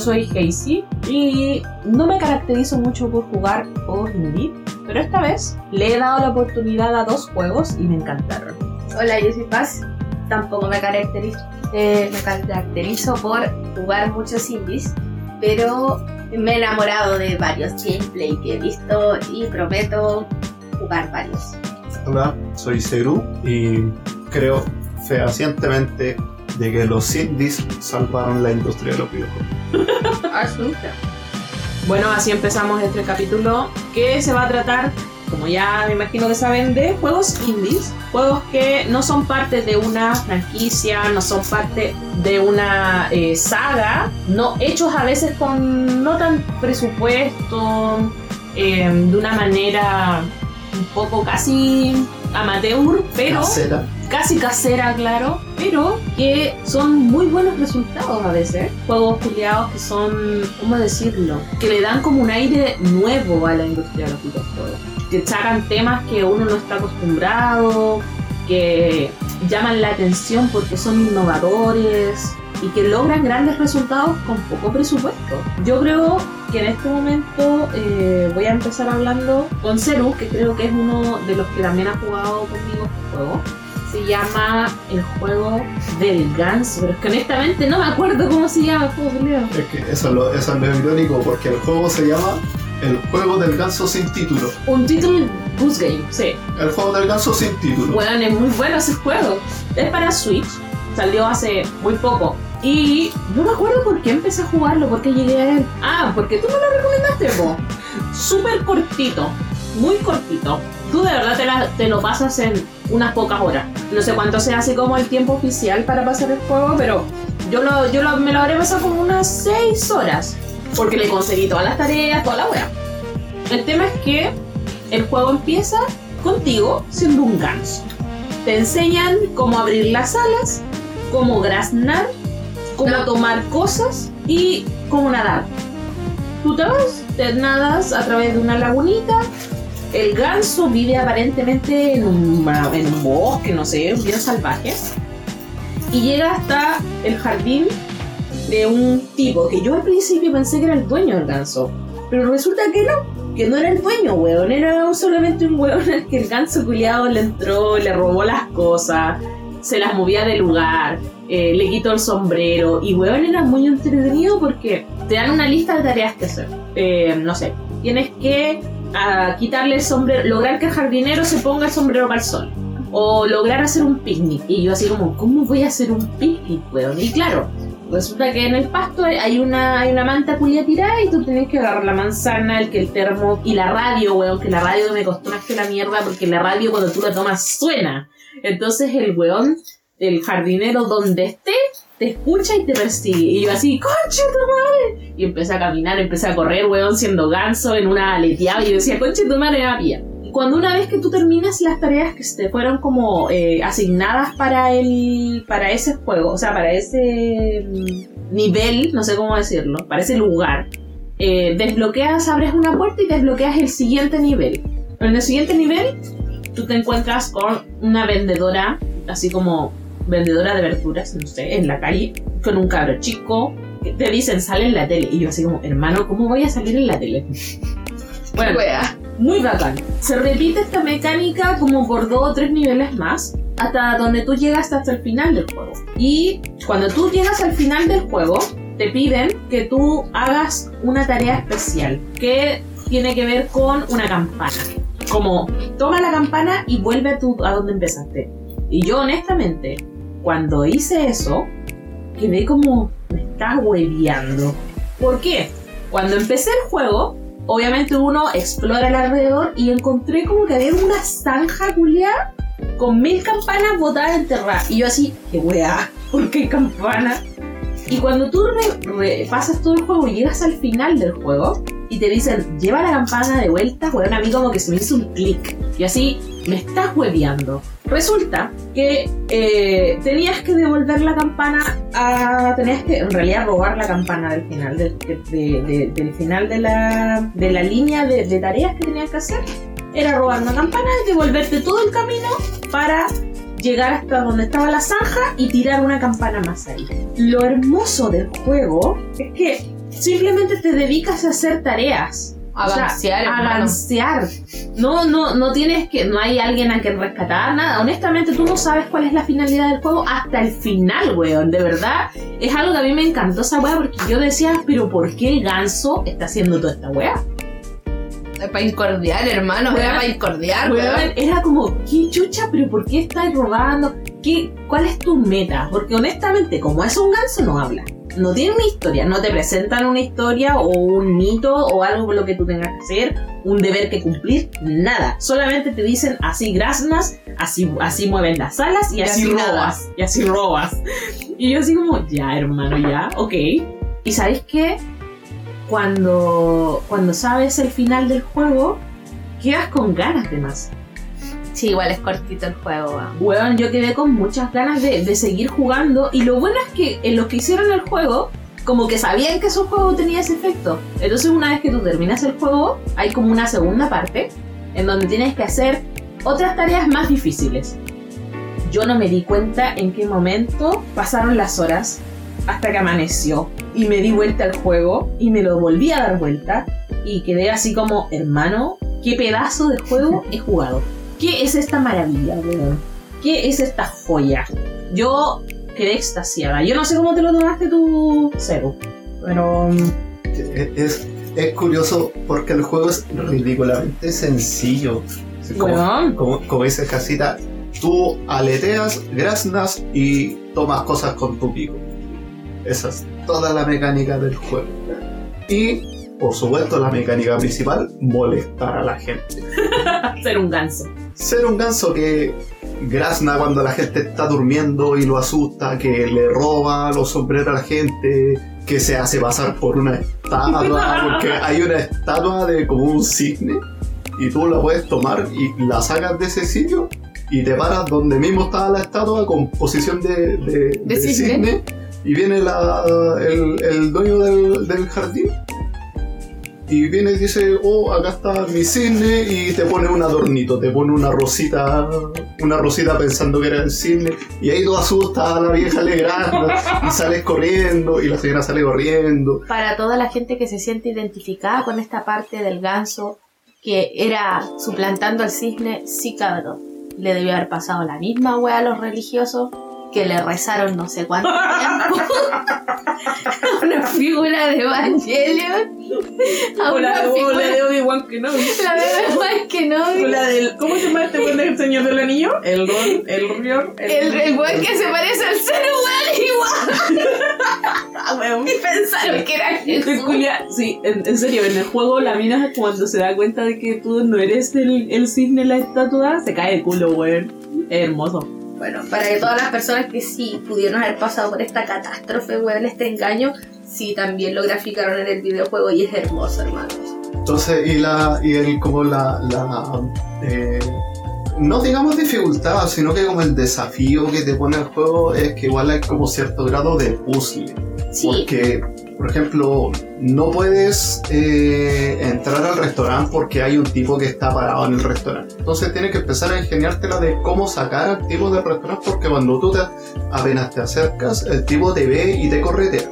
soy Casey y no me caracterizo mucho por jugar juegos indie, pero esta vez le he dado la oportunidad a dos juegos y me encantaron. Hola, yo soy Paz. Tampoco me caracterizo, eh, me caracterizo por jugar muchos indies, pero me he enamorado de varios gameplay que he visto y prometo jugar varios. Hola, soy Seru y creo fehacientemente de que los indies salvaron la industria de los videojuegos. Absoluta. Bueno, así empezamos este capítulo que se va a tratar, como ya me imagino que saben, de juegos indies. Juegos que no son parte de una franquicia, no son parte de una eh, saga, no hechos a veces con no tan presupuesto, eh, de una manera un poco casi amateur, pero Casera. casi casera, claro, pero que son muy buenos resultados a veces. Juegos culiados que son, ¿cómo decirlo? Que le dan como un aire nuevo a la industria de los videojuegos. Que sacan temas que uno no está acostumbrado, que llaman la atención porque son innovadores y que logran grandes resultados con poco presupuesto. Yo creo que en este momento eh, voy a empezar hablando con Ceru, que creo que es uno de los que también ha jugado conmigo este juego. Se llama el juego del ganso, pero es que honestamente no me acuerdo cómo se llama el juego, Leo. Es que eso, es lo- eso es lo irónico porque el juego se llama El juego del ganso sin título. Un título Goose Game, sí. El juego del ganso sin título. Bueno, es muy bueno ese juego. Es para Switch, salió hace muy poco. Y no me acuerdo por qué empecé a jugarlo, por qué llegué a él. Ah, porque tú me lo recomendaste, po. Súper cortito, muy cortito. Tú de verdad te, la- te lo pasas en unas pocas horas. No sé cuánto sea así como el tiempo oficial para pasar el juego, pero yo, lo, yo lo- me lo habré pasado como unas 6 horas. Porque le conseguí todas las tareas, toda la wea. El tema es que el juego empieza contigo siendo un ganso. Te enseñan cómo abrir las alas, cómo graznar, cómo No. tomar cosas y cómo nadar. Tú te vas, te nadas a través de una lagunita. El ganso vive aparentemente en un, bosque, no sé, bien salvaje. Y llega hasta el jardín de un tipo que yo al principio pensé que era el dueño del ganso. Pero resulta que no, que no era el dueño, weón. Era solamente un weón al que el ganso culiado le entró, le robó las cosas, se las movía de lugar, eh, le quitó el sombrero. Y weón era muy entretenido porque te dan una lista de tareas que hacer. Eh, no sé, tienes que ah, quitarle el sombrero, lograr que el jardinero se ponga el sombrero para el sol. O lograr hacer un picnic. Y yo así como, ¿cómo voy a hacer un picnic, weón? Y claro, Resulta que en el pasto hay una, hay una manta culia tirada y tú tienes que agarrar la manzana, el que el termo y la radio, weón, que la radio me costó más que la mierda porque la radio cuando tú la tomas suena. Entonces el weón, el jardinero donde esté, te escucha y te persigue. Y yo así, conche tu madre. Y empecé a caminar, empecé a correr, weón, siendo ganso en una aleteada. Y yo decía, conche tu madre, va pía. Y cuando una vez que tú terminas las tareas que te fueron como eh, asignadas para el para ese juego, o sea, para ese mm, nivel, no sé cómo decirlo, para ese lugar, eh, desbloqueas, abres una puerta y desbloqueas el siguiente nivel. En el siguiente nivel, tú te encuentras con una vendedora, así como vendedora de verduras, no sé, en la calle, con un cabro chico, que te dicen, sale en la tele. Y yo así como, hermano, ¿cómo voy a salir en la tele? Bueno, Wea. muy bacán. Se repite esta mecánica como por dos o tres niveles más, hasta donde tú llegas hasta el final del juego. Y cuando tú llegas al final del juego, te piden que tú hagas una tarea especial que tiene que ver con una campana. Como toma la campana y vuelve a, tu, a donde empezaste. Y yo honestamente, cuando hice eso, quedé como, me estás hueveando. ¿Por qué? Cuando empecé el juego, obviamente uno explora alrededor y encontré como que había una zanja culiada con mil campanas botadas enterradas. Y yo así, qué weá, ¿por qué campana? Y cuando tú pasas todo el juego y llegas al final del juego y te dicen, lleva la campana de vuelta, weón, a mí como que se me hizo un clic. Y así, me estás hueveando. Resulta que eh, tenías que devolver la campana a. Tenías que en realidad robar la campana del final, del, de- final de la, de la línea de, de tareas que tenías que hacer. Era robar una campana y devolverte todo el camino para llegar hasta donde estaba la zanja y tirar una campana más ahí. Lo hermoso del juego es que simplemente te dedicas a hacer tareas. O sea, Avancear, hermano. avancear. No, no, no tienes que, no hay alguien a quien rescatar, nada. Honestamente, tú no sabes cuál es la finalidad del juego hasta el final, weón. De verdad, es algo que a mí me encantó esa weá porque yo decía, pero ¿por qué el ganso está haciendo toda esta weá? Para incordiar, hermano. Weón. Era para incordiar, Weón, weón. era como, ¿qué chucha? ¿Pero por qué estás robando? ¿Qué, ¿Cuál es tu meta? Porque honestamente, como es un ganso, no habla. No tiene una historia, no te presentan una historia o un mito o algo por lo que tú tengas que hacer, un deber que cumplir, nada. Solamente te dicen así graznas, así, así mueven las alas y, Y así, así nada. robas. Y así robas. Y yo así como, ya hermano, ya, ok. Y sabes qué? Cuando, cuando sabes el final del juego, quedas con ganas de más. Sí, igual es cortito el juego. Weón, yo quedé con muchas ganas de, de seguir jugando. Y lo bueno es que en los que hicieron el juego, como que sabían que ese juego tenía ese efecto. Entonces, una vez que tú terminas el juego, hay como una segunda parte en donde tienes que hacer otras tareas más difíciles. Yo no me di cuenta en qué momento pasaron las horas hasta que amaneció. Y me di vuelta al juego y me lo volví a dar vuelta. Y quedé así como, hermano, ¿qué pedazo de juego he jugado? ¿Qué es esta maravilla, weón? ¿Qué es esta joya? Yo quedé extasiada. Yo no sé cómo te lo tomaste tú, Cero. Pero. mm, Es, es curioso porque el juego es ridículamente sencillo. Como, como, como dice Casita, tú aleteas, graznas y tomas cosas con tu pico. Esa es toda la mecánica del juego. Y, por supuesto, la mecánica principal, molestar a la gente. Ser un ganso. Ser un ganso que grazna cuando la gente está durmiendo y lo asusta, que le roba los sombreros a la gente, que se hace pasar por una estatua, porque hay una estatua de como un cisne y tú la puedes tomar y la sacas de ese sitio y te paras donde mismo estaba la estatua con posición de, de- de cisne. cisne y viene la- el, el dueño del, del jardín y viene y dice, oh, acá está mi cisne y te pone un adornito, te pone una rosita, una rosita pensando que era el cisne y ahí tú asustas a la vieja alegrando y sales corriendo y la señora sale corriendo. Para toda la gente que se siente identificada con esta parte del ganso que era suplantando al cisne, sí cabrón. Le debió haber pasado la misma wea a los religiosos que le rezaron no sé cuánto tiempo a una figura de Evangelion. A una figura de Obi-Wan que no. la de Obi-Wan Kenobi. La del. ¿Cómo se llama este buen del Señor del Anillo? El Ron, el Rion. El, el weón que se parece al ser humano igual. Ah. Y pensaron que era Jesús. sí, en, en serio, en el juego la mina cuando se da cuenta de que tú no eres el, el cisne en la estatua, se cae de culo, weón. Es hermoso. Bueno, para que todas las personas que sí pudieron haber pasado por esta catástrofe, weón, este engaño, sí también lo graficaron en el videojuego y es hermoso, hermanos. Entonces, y la, y el, como la, la eh, no digamos dificultad, sino que como el desafío que te pone el juego es que igual hay como cierto grado de puzzle. Sí, Porque, por ejemplo, no puedes eh, entrar al restaurante porque hay un tipo que está parado en el restaurante. Entonces tienes que empezar a ingeniártela de cómo sacar al tipo del restaurante porque cuando tú te, apenas te acercas, el tipo te ve y te corretea.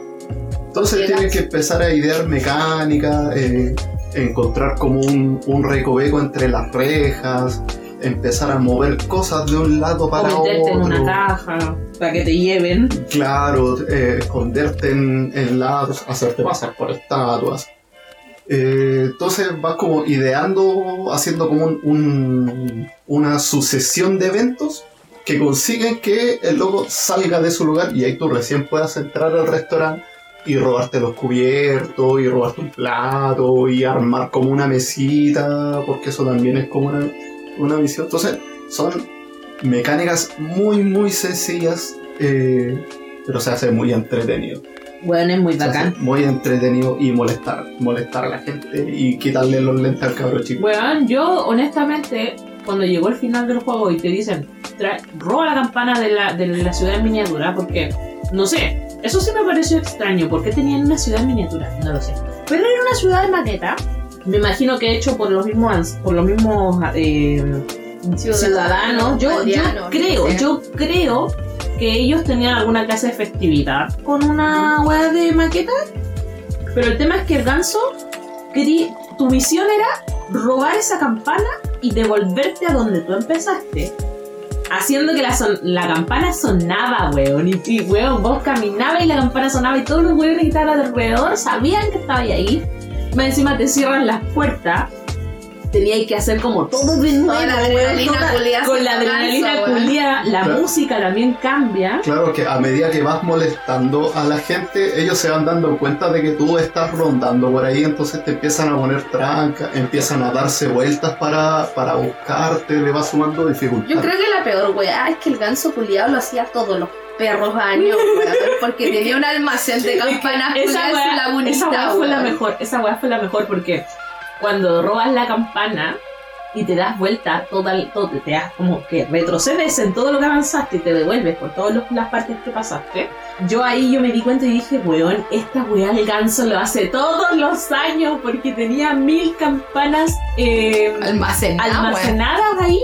Entonces tienes que empezar a idear mecánica, eh, encontrar como un, un recoveco entre las rejas, empezar a mover cosas de un lado para o meterte en una caja para que te lleven. Claro, eh, esconderte en, en lados, hacerte pasar por estatuas. Eh, entonces vas como ideando, haciendo como un- un- una sucesión de eventos que consiguen que el loco salga de su lugar y ahí tú recién puedas entrar al restaurante y robarte los cubiertos y robarte un plato y armar como una mesita, porque eso también es como una, una misión. Entonces son mecánicas muy muy sencillas, eh, pero se hace muy entretenido. Bueno, es muy bacán. muy entretenido y molestar, molestar a la gente y quitarle los lentes al cabro chico. Weón, yo honestamente, cuando llegó el final del juego y te dicen, "Trae- roba la campana de la, de la ciudad en miniatura, porque, no sé, eso sí me pareció extraño, ¿por qué tenían una ciudad en miniatura? No lo sé. Pero era una ciudad de maqueta, me imagino que hecho por los mismos, ans- por los mismos eh, ciudadanos. Yo, creo, yo creo que ellos tenían alguna clase de festividad con una weá de maqueta. Pero el tema es que el ganso, tu misión era robar esa campana y devolverte a donde tú empezaste. Haciendo que la, son- la campana sonaba, weón. Y, y, weón, vos caminabas y la campana sonaba y todos los weones que estaban alrededor sabían que estabas ahí. Más encima te cierran las puertas. Teníais que hacer como todo de nuevo, Toda la adrenalina toda- culiá con la adrenalina ganso, weón. culiá, la Claro. música también cambia. Claro que a medida que vas molestando a la gente, ellos se van dando cuenta de que tú estás rondando por ahí, entonces te empiezan a poner tranca, empiezan a darse vueltas para, para buscarte, le vas sumando dificultad. Yo creo que la peor weá es que el ganso culiado lo hacía todos los perros años, weón, porque tenía un almacén de campanas esa weá, lagunita, esa weá fue la mejor, esa weá fue la mejor porque cuando robas la campana y te das vuelta, toda, todo, te das como que retrocedes en todo lo que avanzaste y te devuelves por todas las partes que pasaste. Yo ahí yo me di cuenta y dije, weón, esta weá el ganso lo hace todos los años porque tenía mil campanas eh, almacenadas ahí.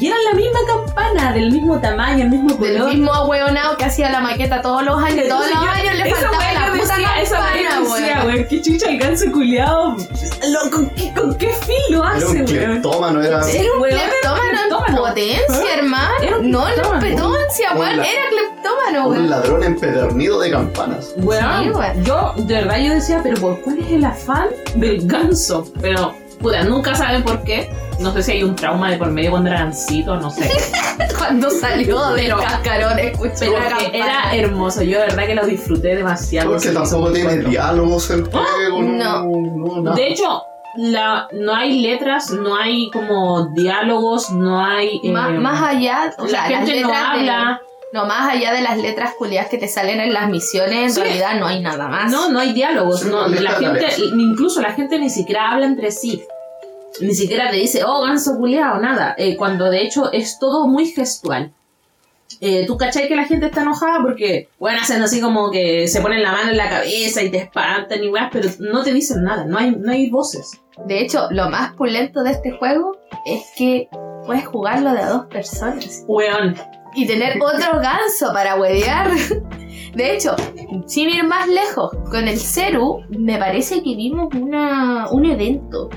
Y eran la misma campana, del mismo tamaño, el mismo Del color. mismo ahueonado que hacía la maqueta todos los años, todos los años le faltaba la puta decía, esa campana, decía, weón. qué chucha el ganso culiado. ¿Con qué, con qué fin lo Era hace, un weón? cleptómano, era... Era un cleptómano en potencia, hermano. Era un no en Un weón. Era cleptómano, Un weón. ladrón empedernido de campanas. Weón, yo de verdad yo decía, pero ¿por cuál es el afán del ganso? Pero, puta, nunca saben por qué. No sé si hay un trauma de por medio cuando era gansito, no sé. Cuando salió del Pero- cascarón, escuché Pero la que era hermoso, yo de verdad que lo disfruté demasiado. Porque tampoco tiene diálogos el juego, no. no, nada. De hecho, la, no hay letras, no hay como diálogos, no hay... eh, Más, más allá, o la sea, las gente no letras de- habla. No, más allá de las letras culiadas que te salen en las misiones, en Sí. realidad no hay nada más. No, no hay diálogos. Sí, no, la gente, incluso la gente ni siquiera habla entre sí. Ni siquiera te dice, oh, ganso culiao, nada. Eh, cuando de hecho es todo muy gestual. Eh, Tú cachai que la gente está enojada porque, bueno, hacen así como que se ponen la mano en la cabeza y te espantan y weas, pero no te dicen nada, no hay, no hay voces. De hecho, lo más pulento de este juego es que puedes jugarlo de a dos personas Weón. y tener otro ganso para huevear. De hecho, sin ir más lejos, con el Ceru me parece que vimos una, un evento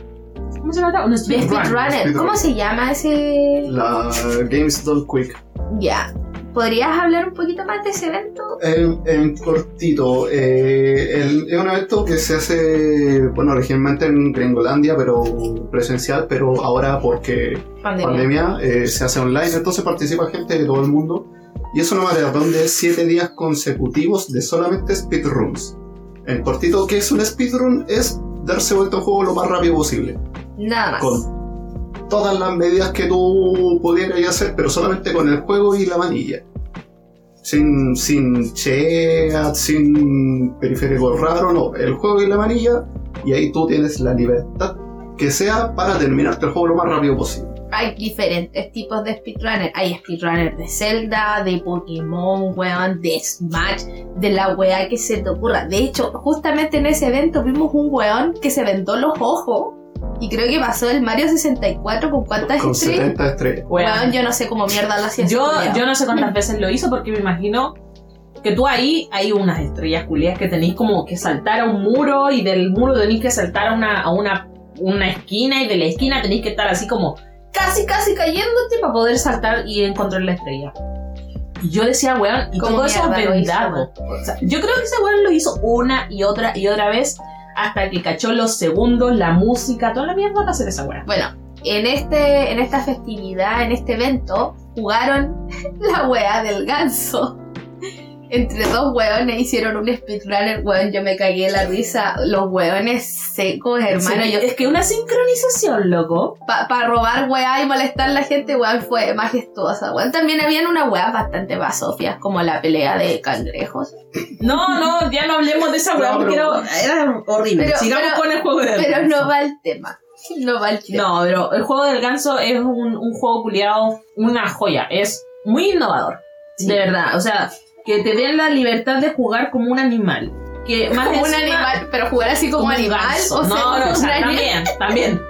¿Cómo se llama? Speedrun. Speedrunner. Speedrun. ¿Cómo se llama ese? La Games Done Quick. Ya. ¿Podrías hablar un poquito más de ese evento? En, en cortito, eh, el- es un evento que se hace, bueno, originalmente en Gringolandia, pero presencial, pero ahora porque Pandemia. pandemia eh, se hace online, entonces participa gente de todo el mundo. Y es una maratón de 7 días consecutivos de solamente speedruns. En cortito, ¿qué es un speedrun? Es darse vuelta a un juego lo más rápido posible. Nada más. Con todas las medidas que tú pudieras hacer, pero solamente con el juego y la manilla. Sin, sin chat, sin periférico raro, no. El juego y la manilla, y ahí tú tienes la libertad que sea para terminarte el juego lo más rápido posible. Hay diferentes tipos de speedrunner. Hay speedrunner de Zelda, de Pokémon, weón, de Smash, de la weá que se te ocurra. De hecho, justamente en ese evento vimos un weón que se vendó los ojos. Y creo que pasó el Mario 64 con cuántas Con estrellas. 70 estrellas. Weón. Weón, yo no sé cómo mierda lo hacía. Yo, yo no sé cuántas veces lo hizo porque me imagino que tú ahí hay unas estrellas culiadas que tenéis como que saltar a un muro y del muro tenéis que saltar a una, a una, una esquina y de la esquina tenéis que estar así como casi casi cayéndote para poder saltar y encontrar la estrella. Y yo decía, weón, y ¿Cómo todo eso vendado. O sea, yo creo que ese weón lo hizo una y otra y otra vez hasta que cachó los segundos, la música, toda la mierda para hacer esa weón. Bueno, en, este, en esta festividad, en este evento, jugaron la wea del ganso. Entre dos weones hicieron un speedrunner, weón, yo me cagué de la risa. Los weones secos, hermano. Sí, yo, es que una sincronización, loco. para robar weá y molestar a la gente, weón, fue majestuosa, weón. También habían unas weas bastante basofias, como la pelea de cangrejos. No, no, ya no hablemos de esa No, porque pero- era, era horrible. Pero- Sigamos pero- con el juego del Pero ganso. no va el tema. No va el tema. No, pero el juego del ganso es un, un juego culiado, una joya. Es muy innovador. Sí. De verdad. O sea, que te den la libertad de jugar como un animal. Que más Como un animal, pero jugar así como, un animal. ganso. O sea, no, no, o sea, también, también.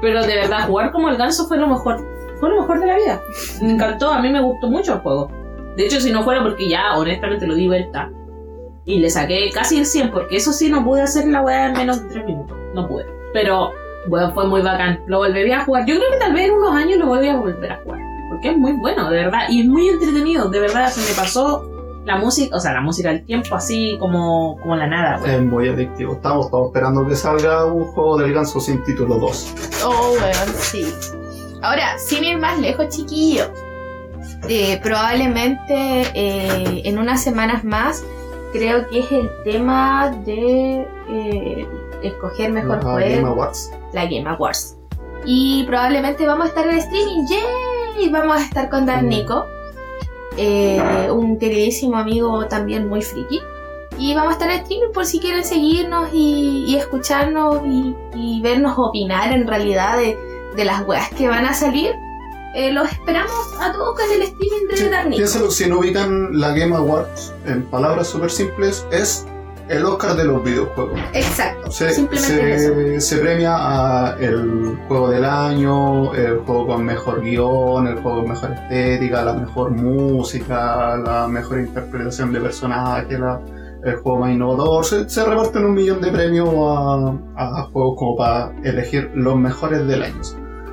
Pero de verdad, jugar como el ganso fue lo mejor. fue lo mejor de la vida. Me encantó, a mí me gustó mucho el juego. De hecho, si no fuera porque ya, honestamente, lo di vuelta. Y le saqué casi el 100, porque eso sí, no pude hacer la weá en menos de 3 minutos. No pude. Pero, bueno, fue muy bacán. Lo volvería a jugar. Yo creo que tal vez en unos años lo volvería a volver a jugar. Porque es muy bueno, de verdad. Y es muy entretenido. De verdad, se me pasó la música, o sea, la música del tiempo así como, como la nada. Es muy adictivo. Estamos todos esperando que salga un juego del ganso sin título 2. Oh, weón, sí. Ahora, sin ir más lejos, chiquillo. eh, probablemente eh, en unas semanas más creo que es el tema de eh, escoger mejor La juego. Game Awards. la Game Awards. Y probablemente vamos a estar en streaming, ¡yay! Vamos a estar con Dan Mm. Eh, un queridísimo amigo también muy friki. Y vamos a estar en streaming por si quieren seguirnos y, y escucharnos y, y vernos opinar en realidad de, de las weas que van a salir. Eh, los esperamos a todos con el streaming de Dan Nico. Piénsalo, si no ubican la Game Awards en palabras súper simples, es el Oscar de los videojuegos. Exacto, Se, simplemente eso. se, se premia a el juego del año, el juego con mejor guion, el juego con mejor estética, la mejor música, la mejor interpretación de personaje, la- el juego más innovador. Se, se reparten un millón de premios a, a juegos como para elegir los mejores del año.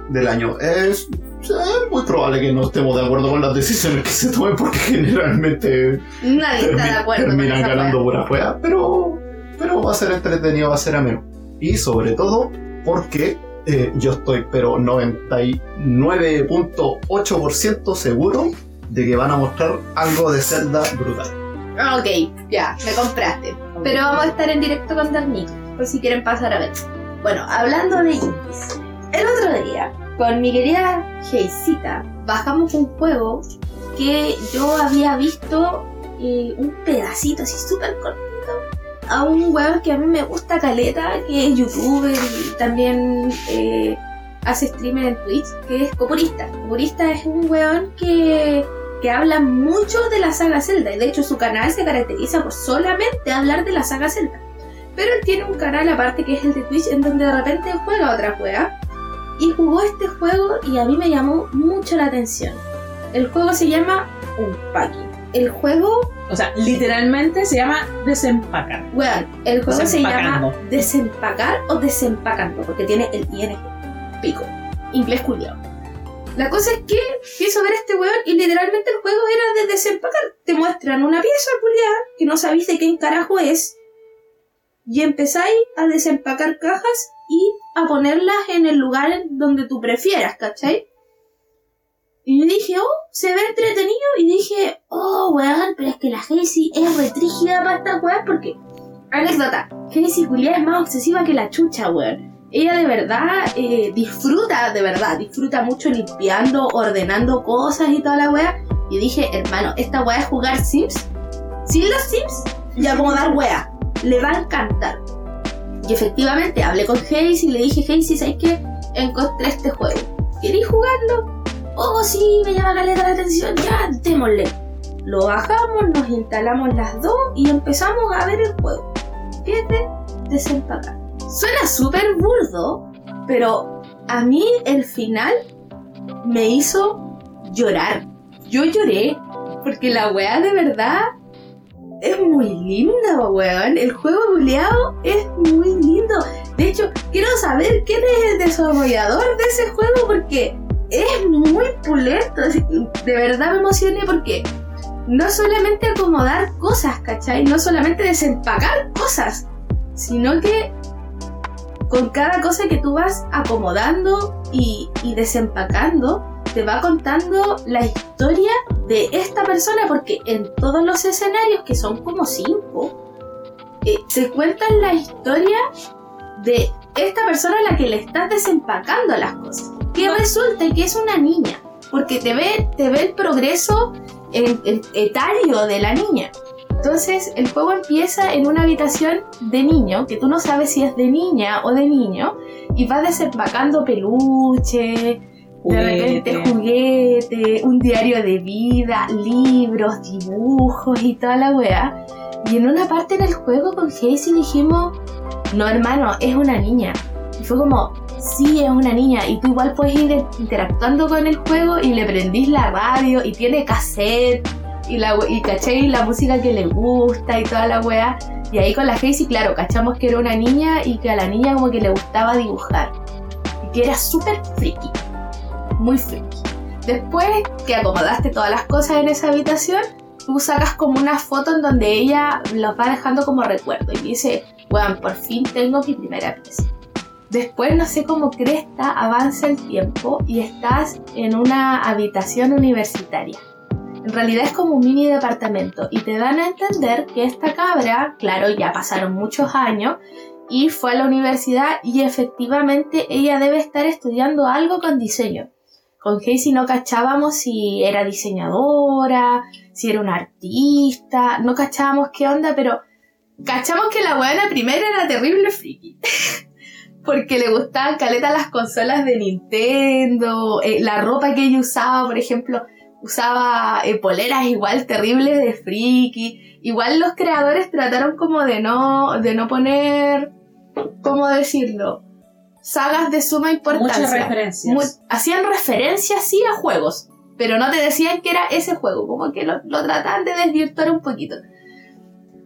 Del año. Es, es muy probable que no estemos de acuerdo con las decisiones que se tomen porque generalmente Nadie está de acuerdo terminan ganando pura juega, pero, pero va a ser entretenido, va a ser ameno. Y sobre todo porque eh, yo estoy, pero 99.8% seguro de que van a mostrar algo de Zelda brutal. Ah, ok, ya, me compraste. Pero vamos a estar en directo con Dan Nico, por si quieren pasar a ver. Bueno, hablando de indies, el otro día, con mi querida Geisita, bajamos un juego que yo había visto eh, un pedacito así súper cortito a un weón que a mí me gusta caleta, que es youtuber y también eh, hace streamer en Twitch, que es Copurista. Copurista es un weón que que habla mucho de la saga Zelda y de hecho su canal se caracteriza por solamente hablar de la saga Zelda. Pero él tiene un canal aparte que es el de Twitch en donde de repente juega otra juega y jugó este juego y a mí me llamó mucho la atención. El juego se llama Unpacking. El juego, O sea, literalmente se llama desempacar. weón, el juego se llama. Desempacar o Desempacando porque tiene el ING. Pico. Inglés culiao. La cosa es que a ver este weón y literalmente el juego era de desempacar. Te muestran una pieza culiada que no sabéis de quién carajo es y empezáis a desempacar cajas y a ponerlas en el lugar donde tú prefieras, ¿cachai? Y yo dije, oh, se ve entretenido y dije, oh, weón, pero es que la Hazy es retrígida para esta weón porque... Anécdota, Hazy culiada es más obsesiva que la chucha, weón ella de verdad eh, disfruta, de verdad, disfruta mucho limpiando, ordenando cosas y toda la wea. Y dije, hermano, esta wea es jugar Sims. Sin los Sims y acomodar wea. Le va a encantar. Y efectivamente hablé con Hayes y le dije, Hayes, ¿sabes qué? Encontré este juego. ¿Queréis jugarlo? Oh, sí, me llama caleta la atención. Ya, démosle. Lo bajamos, nos instalamos las dos y empezamos a ver el juego. ¿Qué es de desempacar? Suena súper burdo, pero a mí el final me hizo llorar. Yo lloré porque la weá de verdad es muy linda, weón. El juego buleado es muy lindo. De hecho, quiero saber quién es el desarrollador de ese juego porque es muy pulento. De verdad me emocioné porque no solamente acomodar cosas, ¿cachai? No solamente desempacar cosas, sino que con cada cosa que tú vas acomodando y, y desempacando, te va contando la historia de esta persona, porque en todos los escenarios, que son como cinco, eh, te cuentan la historia de esta persona a la que le estás desempacando las cosas. Que resulta que es una niña, porque te ve, te ve el progreso en- en- etario de la niña. Entonces el juego empieza en una habitación de niño, que tú no sabes si es de niña o de niño, y vas desempacando peluche, de repente juguete, un diario de vida, libros, dibujos y toda la wea. Y en una parte en el juego con Casey dijimos, no hermano, es una niña. Y fue como, sí, es una niña. Y tú igual puedes ir interactuando con el juego y le prendís la radio y tiene cassette y, la, y caché la música que le gusta y toda la wea. Y ahí con la Casey, claro, cachamos que era una niña y que a la niña como que le gustaba dibujar. Y que era súper friki. Muy friki. Después que acomodaste todas las cosas en esa habitación, tú sacas como una foto en donde ella los va dejando como recuerdo y dice, bueno, por fin tengo mi primera pieza. Después, no sé cómo cresta, avanza el tiempo y estás en una habitación universitaria. En realidad es como un mini departamento y te dan a entender que esta cabra, claro, ya pasaron muchos años y fue a la universidad y efectivamente ella debe estar estudiando algo con diseño. Con Casey no cachábamos si era diseñadora, si era una artista, no cachábamos qué onda, pero cachamos que la buena primera era terrible friki. Porque le gustaban caleta las consolas de Nintendo, eh, la ropa que ella usaba, por ejemplo, usaba eh, poleras igual terribles de friki. Igual los creadores trataron como de no, de no poner, ¿cómo decirlo? Sagas de suma importancia. Muchas referencias. hacían referencias sí a juegos, pero no te decían que era ese juego, como que lo, lo trataban de desvirtuar un poquito.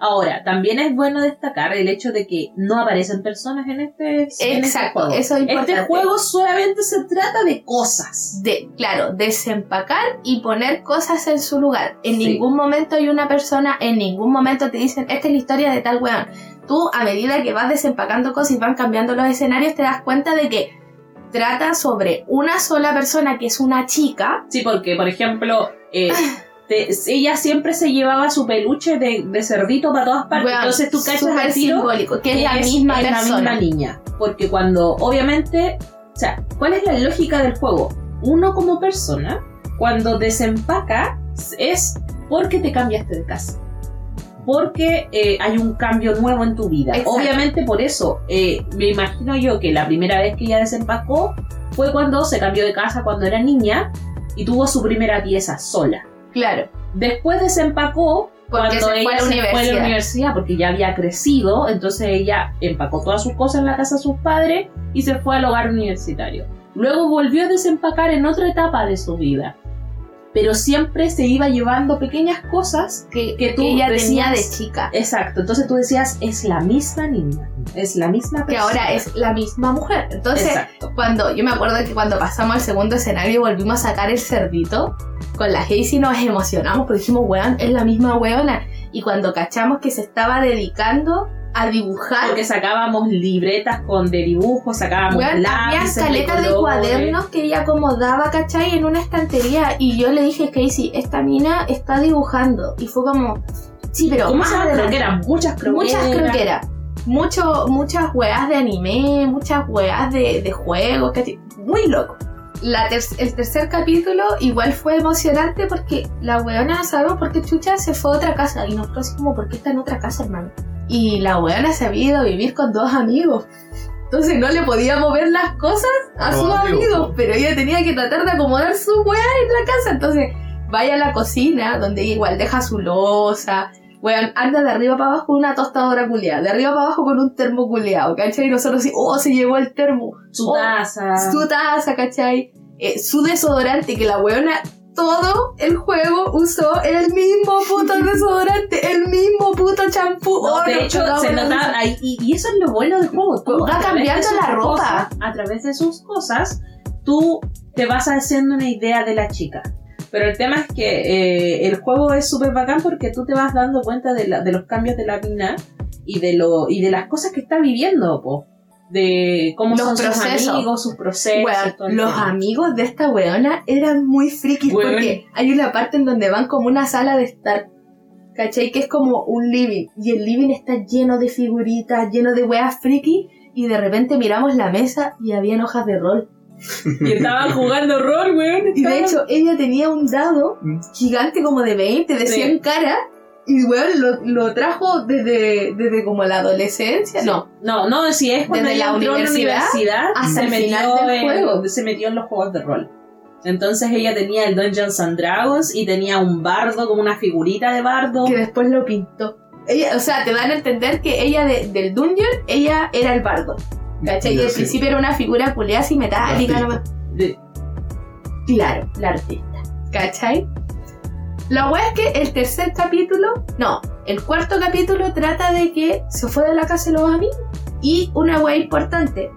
Ahora, también es bueno destacar el hecho de que no aparecen personas en este, en este juego. eso es importante. Este juego solamente se trata de cosas. De, claro, desempacar y poner cosas en su lugar. En Sí. ningún momento hay una persona, en ningún momento te dicen, esta es la historia de tal weón. Tú, a medida que vas desempacando cosas y van cambiando los escenarios, te das cuenta de que trata sobre una sola persona que es una chica. Sí, porque, por ejemplo, eh, te- ella siempre se llevaba su peluche de, de cerdito para todas partes. Entonces tú cachas al tiro simbólico, que es la misma es la persona. misma niña. Porque cuando, obviamente, o sea, ¿cuál es la lógica del juego? Uno como persona, cuando desempaca, es porque te cambiaste de casa. Porque eh, hay un cambio nuevo en tu vida. Exacto. Obviamente por eso, eh, me imagino yo que la primera vez que ella desempacó fue cuando se cambió de casa cuando era niña y tuvo su primera pieza sola. Claro. Después desempacó Porque cuando se fue ella a la se fue a la universidad. universidad porque ya había crecido, entonces ella empacó todas sus cosas en la casa de sus padres y se fue al hogar universitario. Luego volvió a desempacar en otra etapa de su vida, pero siempre se iba llevando pequeñas cosas. Que, Que tú ella tenía de decías- chica. Exacto, entonces tú decías, es la misma niña, es la misma Que persona. ahora es la misma mujer. Entonces, Exacto. cuando yo me acuerdo que cuando pasamos al segundo escenario y volvimos a sacar el cerdito, con la Hazy nos emocionamos porque dijimos, weón, es la misma weona. Y cuando cachamos que se estaba dedicando a dibujar, Porque sacábamos libretas con de dibujos, sacábamos había lápices caletas de, colores. cuadernos que ella acomodaba, ¿cachai? En una estantería. Y yo le dije, Casey, esta mina está dibujando. Y fue como, sí, pero ¿Cómo se llama? Croqueras, muchas croqueras. Muchas croqueras. Mucho, muchas weas de anime, muchas weas de, de juegos, que muy loco. La ter- el tercer capítulo igual fue emocionante porque la weona no sabemos por qué Chucha se fue a otra casa y nosotros como, ¿por qué está en otra casa, hermano? Y la weona se había ido a vivir con dos amigos. Entonces no le podía mover las cosas a sus amigos. amigos, pero ella tenía que tratar de acomodar su weá en la casa. Entonces vaya a la cocina, donde ella igual deja su losa, Weón, anda de arriba para abajo con una tostadora culeada, de arriba para abajo con un termo culeado, ¿cachai? Y nosotros así, oh, se llevó el termo, Su Oh, taza. su taza, ¿cachai? Eh, su desodorante, que la weona todo el juego usó el mismo puto desodorante, el mismo puto champú. No, de hecho, se la nota risa. ahí, y, y eso es lo bueno del juego. Tú, Va cambiando la ropa. cosas, a través de sus cosas, tú te vas haciendo una idea de la chica. Pero el tema es que eh, el juego es súper bacán porque tú te vas dando cuenta de, la- de los cambios de la mina y de, lo, y de las cosas que está viviendo, po. De cómo Los son procesos. sus amigos, sus procesos. Todo los amigos de esta weona eran muy frikis porque hay una parte en donde van como una sala de estar. ¿Cachai? Que es como un living. Y el living está lleno de figuritas, lleno de weas friki. Y de repente miramos la mesa y habían hojas de rol. Y estaban jugando rol, weón. Y de hecho, ella tenía un dado Mm. gigante como de 20, de Sí. 100 caras. Y weón, lo, lo trajo desde, desde como la adolescencia. No, No, no, si es cuando Desde ella la entró en la universidad universidad hasta se el metió, final del en, juego. se metió en los juegos de rol. Entonces ella tenía el Dungeons and Dragons y tenía un bardo, como una figurita de bardo. que después lo pintó. Ella, o sea, te dan a entender que ella de- del dungeon, ella era el bardo. ¿Cachai? Y al Sí. principio era una figura culeada así metálica, nomás. Claro, la artista. ¿Cachai? La wea es que el tercer capítulo, no, el cuarto capítulo trata de que se fue de la casa de los amigos. Y una wea importante,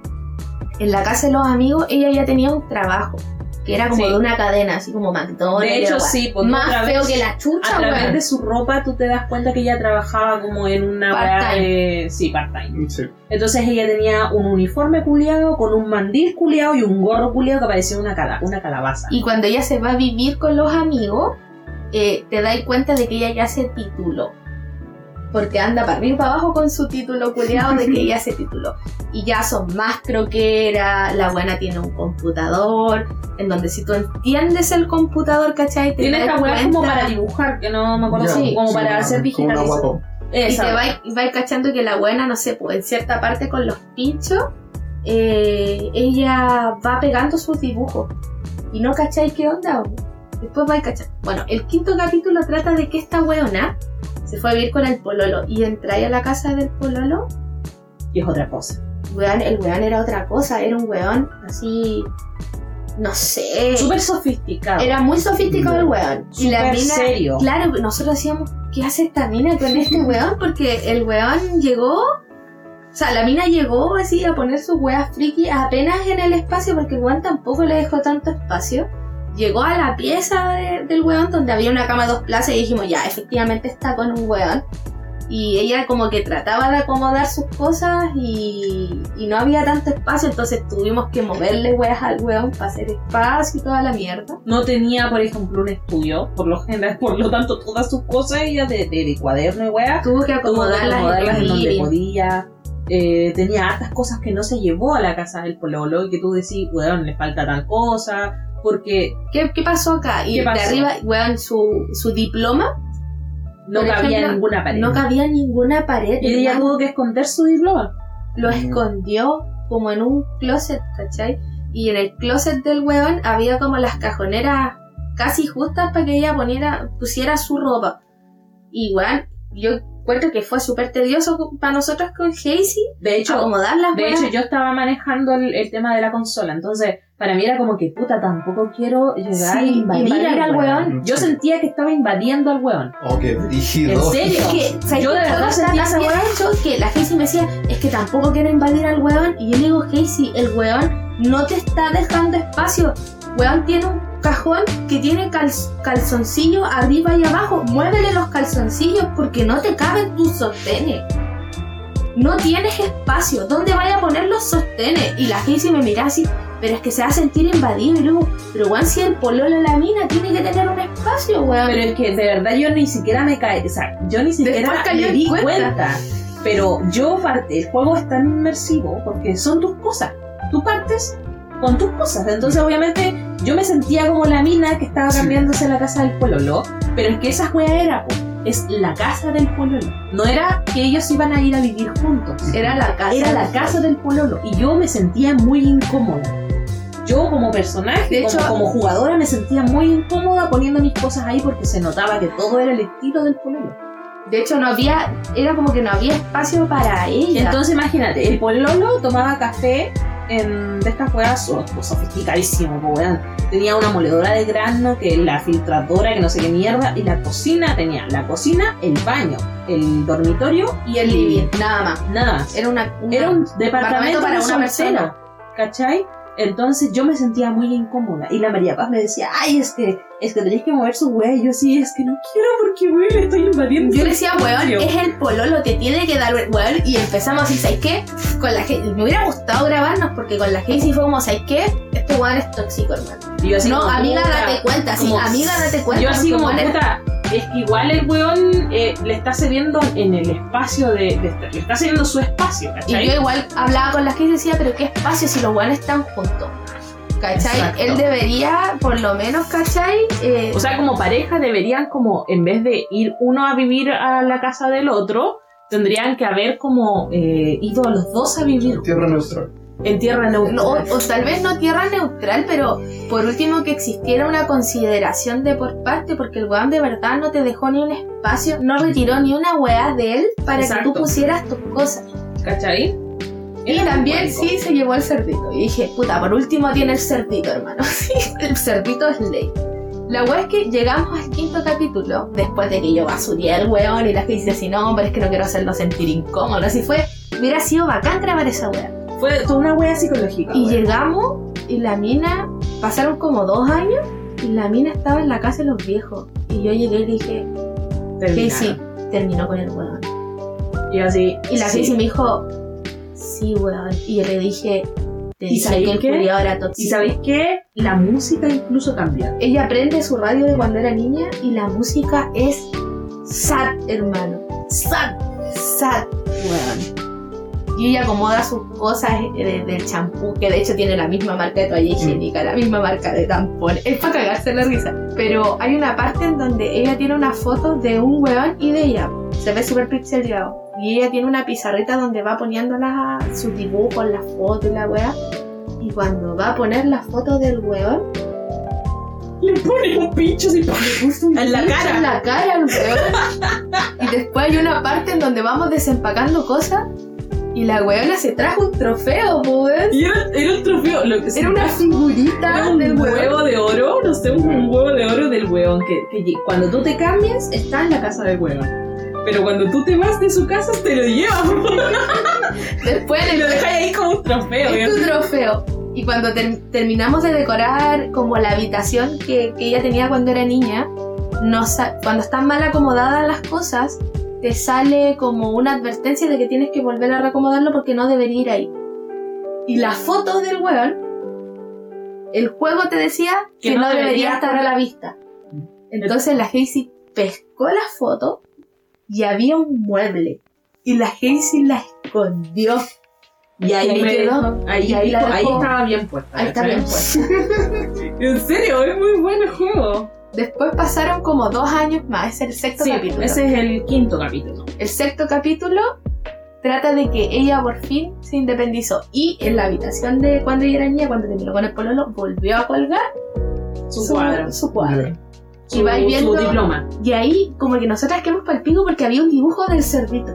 en la casa de los amigos ella ya tenía un trabajo, que era como Sí. de una cadena, así como McDonald's. De hecho, sí, porque otra Más feo que la chucha, a través de su ropa tú te das cuenta que ella trabajaba como en una de... Sí, part-time. Sí. Entonces ella tenía un uniforme culiado con un mandil culiado y un gorro culiado que parecía una, cala- una calabaza. Y cuando ella se va a vivir con los amigos, eh, te das cuenta de que ella ya se tituló. Porque anda para arriba y para abajo con su título culiado de que ella se tituló. Y ya son más croqueras, la buena tiene un computador, en donde si tú entiendes el computador, ¿cachai? Te Tiene esta weá como para dibujar, que no me acuerdo si- como sí, para hacer digitalización. Y te vais vais cachando que la buena, no sé, pues en cierta parte con los pinchos, eh, ella va pegando sus dibujos. Y no cacháis qué onda. Después vais cachando. Bueno, el quinto capítulo trata de que esta weona se fue a vivir con el pololo. Y entra ahí a la casa del pololo. Y es otra cosa. Weón, el weón era otra cosa. Era un weón así. No sé. Súper sofisticado. Era muy sofisticado el weón. Y la mina, serio. claro, nosotros decíamos, ¿qué hace esta mina con este weón? Porque el weón llegó, o sea, la mina llegó así a poner sus weas friki apenas en el espacio, porque el weón tampoco le dejó tanto espacio. Llegó a la pieza de- del weón donde había una cama de dos plazas y dijimos, ya, efectivamente está con un weón. Y ella como que trataba de acomodar sus cosas y, y no había tanto espacio, entonces tuvimos que moverle weas al weón para hacer espacio y toda la mierda. No tenía, por ejemplo, un estudio, por lo general, por lo tanto, todas sus cosas ella de, de, de cuaderno y weá, Tuvo que tuvo que acomodarlas, acomodarlas en donde podía. Eh, tenía hartas cosas que no se llevó a la casa del pololo y que tú decís, weón, le falta tal cosa, porque ¿Qué, qué pasó acá? Y ¿Qué de arriba, weón, su, su diploma no cabía ejemplo, en ninguna pared. no cabía ninguna pared. y ella tuvo que esconder su diploma. Lo Mm. escondió como en un closet, ¿cachai? Y en el closet del weón había como las cajoneras casi justas para que ella poniera, pusiera su ropa. Y weón, yo encuentro que fue súper tedioso para nosotros con Hazy De hecho, acomodar las de hecho, yo estaba manejando el, el tema de la consola, entonces para mí era como que puta, tampoco quiero llegar Sí, a invadir, invadir al al weón. Yo sentía que estaba invadiendo al weón. Oh, qué brígido. ¿En serio? Es que, ¿sabes Yo de verdad sentía esa hecho que la Hazy me decía, es que tampoco quiero invadir al weón. Y yo le digo, Hazy, el weón no te está dejando espacio. Weón tiene un cajón que tiene cal- calzoncillos arriba y abajo. Muévele los calzoncillos porque no te caben tus sostenes. No tienes espacio. ¿Dónde vaya a poner los sostenes? Y la Hazy me mira así, pero es que se va a sentir invadido. Y luego, pero weón, si el pololo la mina tiene que tener un espacio, weón. Pero es que de verdad yo ni siquiera me caí, o sea, yo ni siquiera me di cuenta. cuenta. Pero yo parte, el juego es tan inmersivo porque son tus cosas. Tú partes con tus cosas. Entonces, obviamente, yo me sentía como la mina que estaba cambiándose la casa del pololo. Pero es que esa juega era, es la casa del pololo. No era que ellos iban a ir a vivir juntos. Era la casa. Era la casa del pololo. Y yo me sentía muy incómoda. Yo como personaje, De como, hecho- como jugadora, me sentía muy incómoda poniendo mis cosas ahí porque se notaba que todo era el estilo del pololo. De hecho, no había, era como que no había espacio para ella. Entonces imagínate, el pololo tomaba café en, de estas weas so- sofisticadísimo, po, weón. Tenía una moledora de grano, que la filtradora, que no sé qué mierda, y la cocina tenía la cocina, el baño, el dormitorio y el living, nada más. nada más. Era una, una- Era un departamento para una soltero, persona. ¿cachai? Entonces yo me sentía muy incómoda. Y la María Paz me decía, ay, es que, es que tenéis que mover su wea. Y yo sí, es que no quiero porque, weón, estoy invadiendo. Yo le decía, weón, espacio". es el pololo, te tiene que dar, weón. Y empezamos así, ¿sabes qué? Con la me hubiera gustado grabarnos porque con la Hazy fue como, ¿sabes qué? Este weón es tóxico, hermano. Y yo así no, como, amiga, date cuenta, sí, amiga, date cuenta. Yo así como, puta, es que igual el weón eh, le está cediendo en el espacio de, de- Le está cediendo su espacio, Y ¿cachai? yo igual hablaba con la Hazy y decía, pero qué espacio si los weones están juntos. ¿Cachai? Exacto. Él debería, por lo menos, ¿cachai? Eh, O sea, como pareja deberían como, en vez de ir uno a vivir a la casa del otro, tendrían que haber como eh, ido los dos a vivir Tierra neutral. En tierra neutral. O, o tal vez no tierra neutral, pero por último que existiera una consideración de por parte, porque el weón de verdad no te dejó ni un espacio, no retiró ni una weá de él para que Exacto. tú pusieras tus cosas. ¿Cachai? Y también sí se llevó el cerdito. Y dije, puta, por último tiene el cerdito, hermano. El cerdito es ley. La weá es que llegamos al quinto capítulo, después de que yo basuré al weón y la que dice así, no, pero es que no quiero hacerlo sentir incómodo. Así fue, hubiera sido bacán grabar esa weá. Fue toda una wea psicológica. Y wea. llegamos y la mina, pasaron como dos años y la mina estaba en la casa de los viejos. Y yo llegué y dije. Casey, terminó con el weón. Y así. Y la sí. Casey me dijo, sí, weón. Y yo le dije, te ¿Y dije sabéis que el era ¿Y tóxico. sabéis qué? La música incluso cambia. Ella aprende su radio de cuando era niña y la música es sad, hermano. Sad, sad, weón. Y ella acomoda sus cosas eh, del champú, que de hecho tiene la misma marca de toalla higiénica, la misma marca de tampón. Es para cagarse la risa. Pero hay una parte en donde ella tiene una foto de un weón y de ella. Se ve súper pixelado. Y ella tiene una pizarrita donde va poniendo la- sus dibujos, las fotos y la weá. Y cuando va a poner la foto del weón, Le pone un pincho así. En la cara. En la cara al weón. y después hay una parte en donde vamos desempacando cosas y la weona se trajo un trofeo, weón. Y era, era un trofeo. Lo que Era una figurita Era un del weón. huevo de oro, no sé, un huevo de oro del hueón. Que, que cuando tú te cambias, está en la casa del hueón. Pero cuando tú te vas de su casa, te lo llevas. Después le lo dejas ahí como un trofeo. es tu trofeo. Y cuando ter- terminamos de decorar como la habitación que, que ella tenía cuando era niña, no sa- cuando están mal acomodadas las cosas, te sale como una advertencia de que tienes que volver a reacomodarlo porque no debería ir ahí. Y la foto del weón, el juego te decía que, no, debería estar a la vista. Entonces la Hazy pescó la foto y había un mueble. Y la Hazy la escondió. Y ahí me quedó. Ahí, Y ahí la ahí dejó. estaba bien puesta. Ahí está bien puesta. En serio, es muy bueno el juego. Después pasaron como dos años más, es el sexto Sí, capítulo. ese es el quinto capítulo. El sexto capítulo trata de que ella por fin se independizó y en la habitación de cuando ella era niña, cuando terminó con el pololo, volvió a colgar Su, cuadro. Su cuadro. Su, Y vais viendo- su diploma. Y ahí como que nosotras quedamos pal pico porque había un dibujo del cerdito.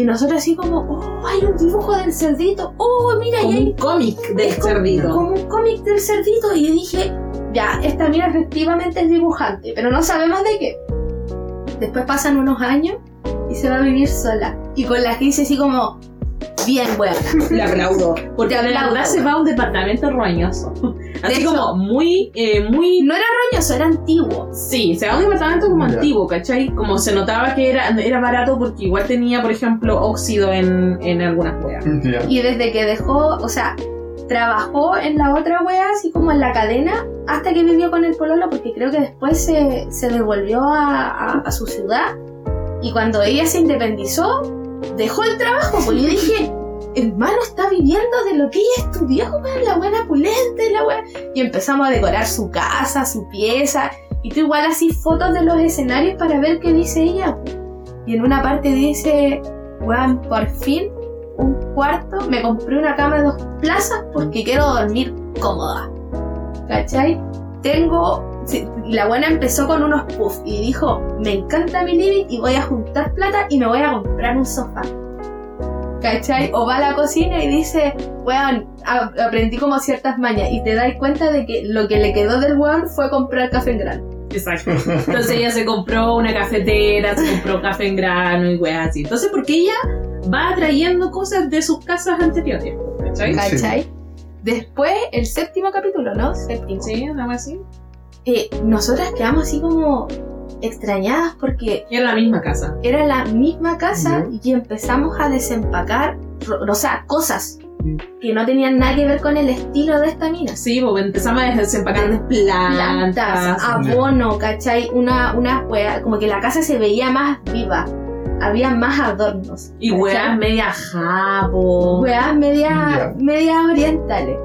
Y nosotros así como, oh, hay un dibujo del cerdito, oh, mira, y hay un cómic del como- cerdito. Como un cómic del cerdito. Y yo dije, ya, esta mina efectivamente es dibujante, pero no sabemos de qué. Después pasan unos años y se va a vivir sola. Y con la crisis así como, bien buena. Le aplaudo. Porque aplaudo. verdad se va a un departamento roñoso. Así hecho- como muy, eh, muy No era roñoso, era antiguo. Sí, se va a un departamento como Ya. antiguo, ¿cachai? Como se notaba que era, era barato porque igual tenía, por ejemplo, óxido en, en algunas weas. Y desde que dejó, o sea, trabajó en la otra wea, así como en la cadena, hasta que vivió con el pololo, porque creo que después se, se devolvió a, a- a su ciudad. Y cuando ella se independizó, dejó el trabajo, pues yo dije, hermano está viviendo de lo que ella estudió, weón, la buena pulente, la wea. Y empezamos a decorar su casa, su pieza, y tú igual así fotos de los escenarios para ver qué dice ella. Y en una parte dice, weón, por fin un cuarto, me compré una cama de dos plazas porque quiero dormir cómoda. ¿Cachai? Tengo. Sí, La buena empezó con unos puffs y dijo: Me encanta mi living y voy a juntar plata y me voy a comprar un sofá. ¿Cachai? O va a la cocina y dice: Weón, aprendí como ciertas mañas y te das cuenta de que lo que le quedó del weón fue comprar café en grano. Exacto. Entonces ella se compró una cafetera, se compró café en grano y weas así. Entonces, porque ella va trayendo cosas de sus casas anteriores, ¿cachai? Sí. ¿Cachai? Después, el séptimo capítulo, ¿no? Séptimo. Sí, algo así. Eh, nosotras quedamos así como extrañadas porque en la misma casa. era la misma casa y empezamos a desempacar, o sea, cosas Mm. que no tenían nada que ver con el estilo de esta mina. Sí, porque empezamos a desempacar plantas. Plantas, abono, ¿cachai? Una, una wea, como que la casa se veía más viva, había más adornos. Y ¿cachai? weas media japo. Weas media, media orientales.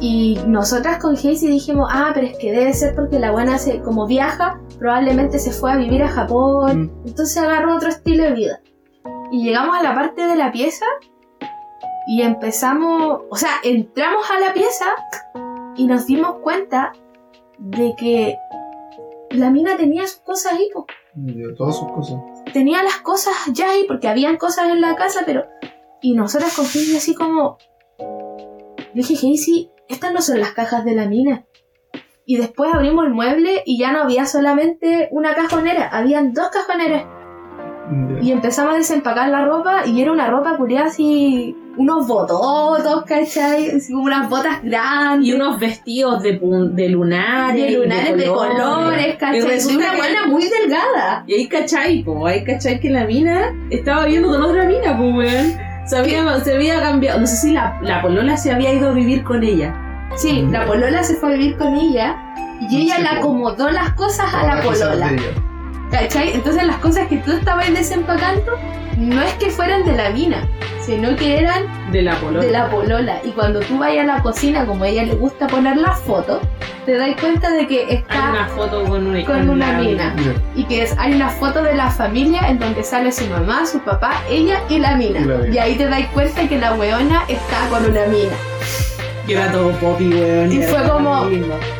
Y nosotras con Hazy dijimos, ah, pero es que debe ser porque la buena se, como viaja, probablemente se fue a vivir a Japón, Mm. entonces agarró otro estilo de vida. Y llegamos a la parte de la pieza y empezamos, o sea, entramos a la pieza y nos dimos cuenta de que la mina tenía sus cosas ahí, po. De todas sus cosas. tenía las cosas ya ahí porque habían cosas en la casa, pero Y nosotras con Hazy así como... Dije, Hazy, estas no son las cajas de la mina. Y después abrimos el mueble y ya no había solamente una cajonera, habían dos cajoneras. Y empezamos a desempacar la ropa y era una ropa curiosa así, unos bototos, ¿cachai? Así como unas botas grandes. Y unos vestidos de, de lunares. de lunares de colores, Y ¿cachai? Resulta una buena muy delgada. Y ahí cachai, po, ahí cachai que la mina estaba viviendo con otra mina, pues weón. Se había, se había cambiado, no sé si la, la polola se había ido a vivir con ella. Sí, la polola se fue a vivir con ella y ella Sí, le acomodó las cosas a la polola. ¿Cachai? Entonces las cosas que tú estabas desempacando no es que fueran de la mina, sino que eran De la polola. de la polola. Y cuando tú vayas a la cocina, como a ella le gusta poner las fotos, te das cuenta de que Hay está una foto con una, con una mina. Y que es, hay una foto de la familia en donde sale su mamá, su papá, ella y la mina. Y la. Y ahí te das cuenta que la weona está con una mina. Que era todo popi, weón. Y fue como-.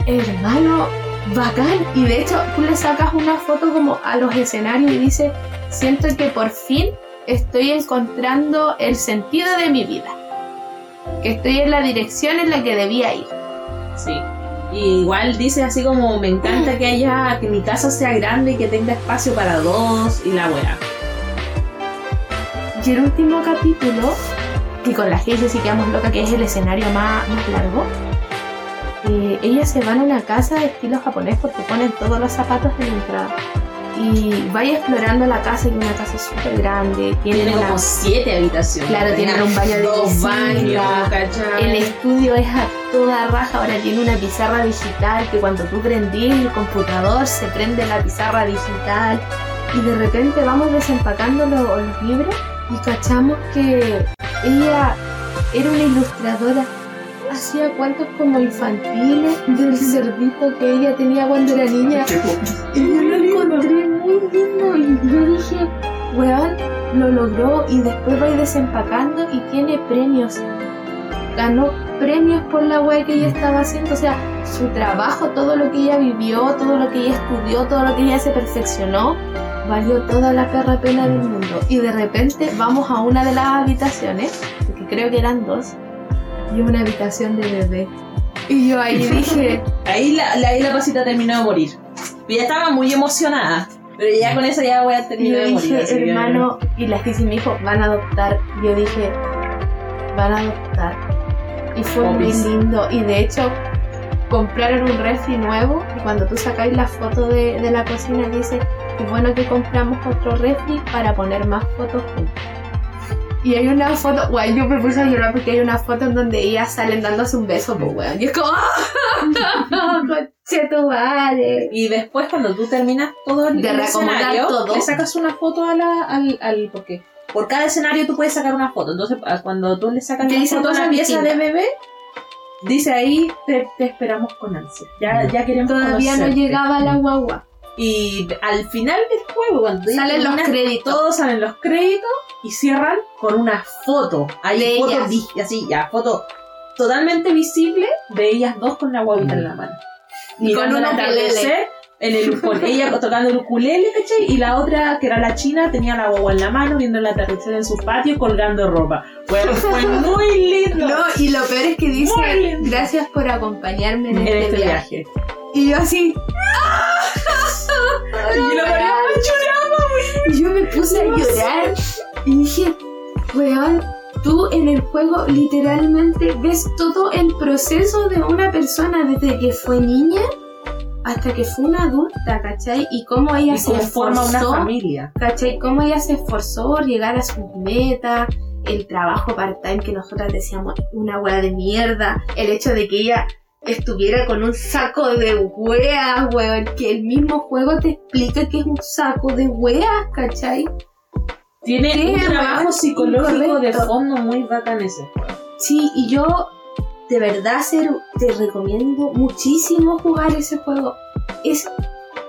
Hermano, bacán. Y de hecho, tú le sacas una foto como a los escenarios y dice, siento que por fin estoy encontrando el sentido de mi vida. Que estoy en la dirección en la que debía ir. Sí. Y igual dice así como, me encanta que haya, que mi casa sea grande y que tenga espacio para dos y la weá. Y el último capítulo, que con la gente sí quedamos loca, que es el escenario más, más largo, eh, ellas se van a una casa de estilo japonés porque ponen todos los zapatos en la entrada. Y vaya explorando la casa, que es una casa súper grande, tiene Tiene una- como siete habitaciones. Claro, Tenga un baño de Dos piscina. baños, ¿cachai? El estudio es a toda raja, ahora tiene una pizarra digital que cuando tú prendís el computador se prende la pizarra digital y de repente vamos desempacando los, los libros y cachamos que ella era una ilustradora. Hacía cuentos como infantiles del cerdito que ella tenía cuando era niña. Y yo lo encontré y yo dije, weón, lo logró y después va a ir desempacando y tiene premios. Ganó premios por la wea que ella estaba haciendo, o sea, su trabajo, todo lo que ella vivió, todo lo que ella estudió, todo lo que ella se perfeccionó, valió toda la perra pena del mundo. Y de repente vamos a una de las habitaciones, que creo que eran dos, y una habitación de bebé. Y yo ahí dije, Ahí la, la, ahí la pasita terminó de morir. Y ya estaba muy emocionada. Pero ya con eso ya voy a Y terminar yo de morir. dije, que- hermano, y la Kissy me dijo, van a adoptar. Y yo dije, van a adoptar. Y fue muy lindo. Y de hecho, compraron un refri nuevo. Y cuando tú sacáis la foto de, de la cocina, dice, qué bueno que compramos otro refri para poner más fotos juntos. Y hay una foto, guay, yo me puse a llorar porque hay una foto en donde ellas salen dándose un beso, pues, weón. Y es como, ¡ah! ¡Conche tu madre! Y después cuando tú terminas todo el De escenario, todo. le sacas una foto a la, al, al... Porque por cada escenario tú puedes sacar una foto. Entonces cuando tú le sacas dicen foto a la pieza de bebé, dice ahí, te, te esperamos con ansia. Ya, ya queremos Todavía no llegaba la guagua. Y al final del juego, cuando Salen los créditos. Todos salen los créditos y cierran con una foto. Hay fotos así, ya, foto totalmente visible de ellas dos con la guaguita en la mano. Y con Mirando un el ukelele. atardecer, en el, con ella tocando el ukulele, ¿cachai? Y la otra, que era la china, tenía la guagua en la mano, viendo el atardecer en su patio, colgando ropa. Bueno, fue muy lindo No, y lo peor es que dice, gracias por acompañarme en, en este, este viaje. viaje. Y yo así, Y la María y yo me puse a llorar y dije, weón, tú en el juego literalmente ves todo el proceso de una persona desde que fue niña hasta que fue una adulta, ¿cachai? Y cómo ella y se cómo forma una familia. ¿Cachai? Cómo ella se esforzó por llegar a sus metas, el trabajo part-time que nosotras decíamos una wea de mierda, el hecho de que ella estuviera con un saco de weas, weón, que el mismo juego te explica que es un saco de weas, ¿cachai? Tiene Sí, un trabajo psicológico de fondo muy bacán ese. Sí, y yo de verdad te recomiendo muchísimo jugar ese juego. Es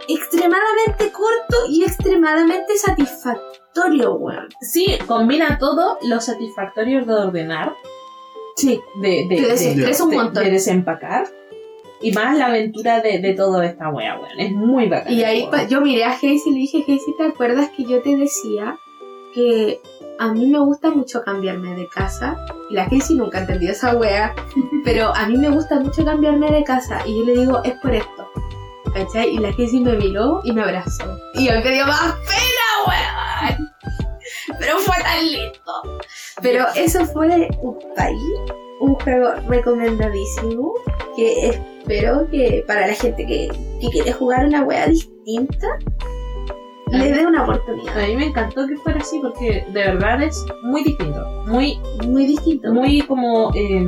extremadamente corto y extremadamente satisfactorio, weón. Sí, combina todo lo satisfactorio de ordenar, Sí, de, un montón. de desempacar, y más la aventura de, de toda esta wea, weón. Es muy bacán. Y ahí yo miré a Hazy y le dije, Hazy, ¿te acuerdas que yo te decía que a mí me gusta mucho cambiarme de casa. Y la Casey nunca entendió esa wea. Pero a mí me gusta mucho cambiarme de casa. Y yo le digo, es por esto. ¿Cachai? Y la Casey me miró y me abrazó. Y mí me dio más pena, weón. Pero fue tan lindo. Pero eso fue un país, un juego recomendadísimo. Que espero que para la gente que, que quiere jugar una wea distinta, le dé una oportunidad. A mí me encantó que fuera así porque de verdad es muy distinto, muy, Muy distinto. muy como eh,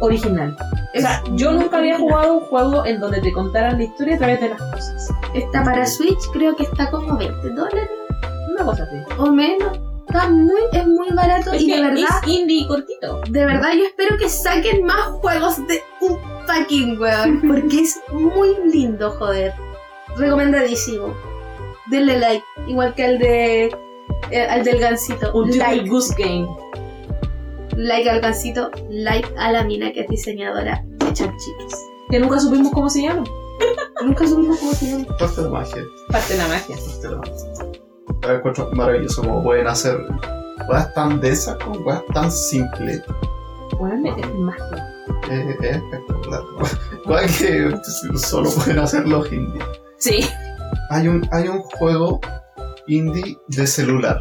original. O sea, yo nunca había jugado un juego en donde te contaran la historia a través de las cosas. Está para Switch, creo que está como 20 dólares Una cosa así. o menos. Está muy, es muy barato Es y de verdad, es indie y cortito. de verdad yo espero que saquen más juegos de un fucking weón. Porque es muy lindo, joder. Recomendadísimo. Denle like, igual que al de eh, al del gansito. Un like, Goose Game. like al gansito, like a la mina que es diseñadora de chanchitos. Que nunca supimos cómo se llama. Nunca supimos cómo se llama. Parte de la magia. Parte de la magia. Parte de la magia. Pero encuentro maravilloso como pueden hacer weas tan densas con weas tan simples. Bueno, es magia. Es espectacular. Weas que solo pueden hacer los indies. Sí. Hay un, hay un juego indie de celular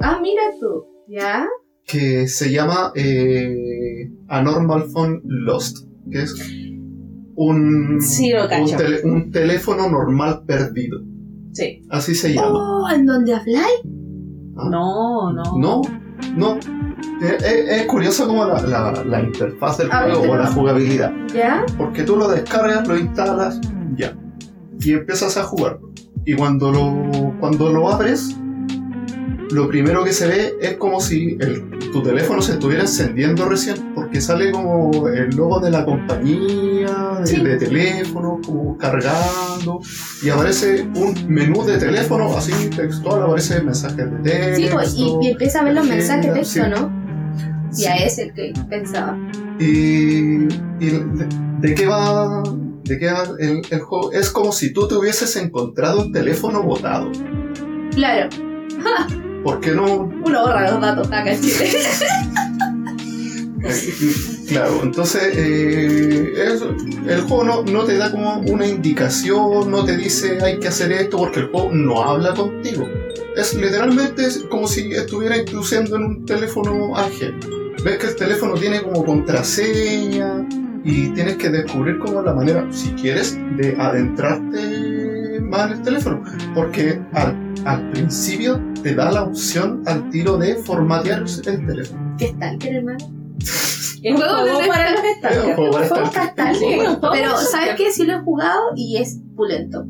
Ah, mira tú. ¿Ya? que se llama eh, Anormal Phone Lost, que es un, Sí, lo un, cacho. tele- un teléfono normal perdido. Sí. Así se llama. Oh, ¿en dónde habláis? Ah. No, no. No, no. Es, es- es curioso como la, la- la interfaz del A ver, juego o la jugabilidad. ¿Ya? Porque tú lo descargas, lo instalas, ya. Y empiezas a jugar. Y cuando lo, cuando lo abres, lo primero que se ve es como si el- tu teléfono se estuviera encendiendo recién, porque sale como el logo de la compañía, de, Sí. de teléfono, como cargando, y aparece un menú de teléfono, así textual, aparece mensajes de texto. Sí, pues, y, y empieza a ver los mensajes de texto, sí. ¿no? Sí. Ya es el que pensaba. Y, y de, de qué va, de qué va el, el juego? Es como si tú te hubieses encontrado un teléfono botado. Claro, ¿Por qué no? uno borra los datos acá en Chile. Eh, Claro, entonces eh, es- el juego no, no te da como una indicación, no te dice hay que hacer esto porque el juego no habla contigo. Es literalmente es como si estuviera incluyendo en un teléfono ajeno. Ves que el teléfono tiene como contraseña y tienes que descubrir como la manera, si quieres, de adentrarte más en el teléfono. Porque al, al principio te da la opción al tiro de formatear el teléfono. ¿Qué tal, hermano? Es Juego para los juego Pero, ¿sabes qué? Sí lo he jugado y es pulento.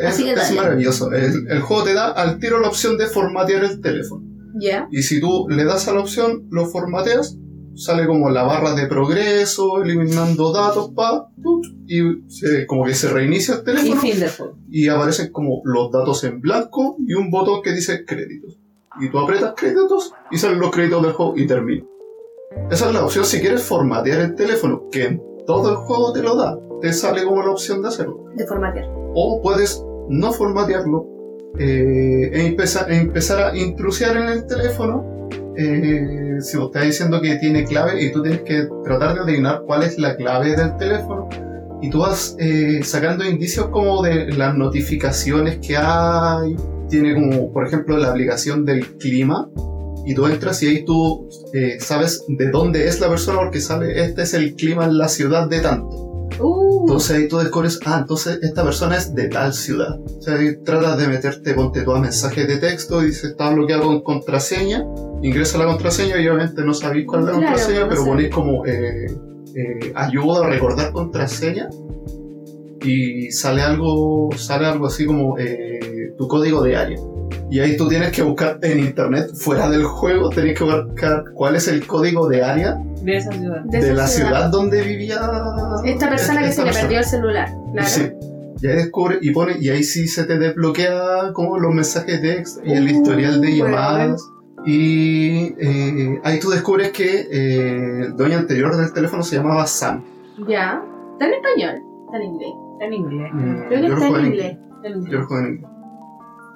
Es, Así que es maravilloso. El, el juego te da al tiro la opción de formatear el teléfono. ¿Ya? Y si tú le das a la opción, lo formateas, sale como la barra de progreso, eliminando datos, pa, y se- como que se reinicia el Y teléfono fin del juego. y aparecen como los datos en blanco y un botón que dice créditos. Y tú apretas créditos y salen los créditos del juego y termina. Esa es la opción si quieres formatear el teléfono, que en todo el juego te lo da. Te sale como la opción de hacerlo. De formatear. o puedes no formatearlo eh, e, empezar, e empezar a intrusiar en el teléfono. Eh, si vos estás diciendo que tiene clave y tú tienes que tratar de adivinar cuál es la clave del teléfono, y tú vas eh, sacando indicios como de las notificaciones que hay. Tiene como, por ejemplo, la aplicación del clima. Y tú entras y ahí tú eh, sabes de dónde es la persona porque sale, este es el clima en la ciudad de tanto. Uh, Entonces ahí tú descubres, ah, entonces esta persona es de tal ciudad. O sea, ahí tratas de meterte, ponte tú a mensajes de texto, dice está bloqueado con contraseña, ingresa la contraseña y obviamente no sabéis cuál es la Claro, contraseña, no pero sé. ponéis como eh, eh, ayuda a recordar contraseña y sale algo, sale algo así como eh, tu código de área. Y ahí tú tienes que buscar en internet, fuera del juego, tenés que buscar cuál es el código de área De esa ciudad. de de, esa la ciudad. donde vivía Esta persona que se le perdió el celular. Claro. Sí. Y ahí descubre y pone, y ahí sí se te desbloquea como los mensajes de texto y el Uh, historial de bueno. llamadas. Y eh, ahí tú descubres que eh, el dueño anterior del teléfono se llamaba Sam. Ya. Está en español. Está en inglés. Está en inglés. Creo que Yo lo está en inglés. En Yo lo juego en inglés.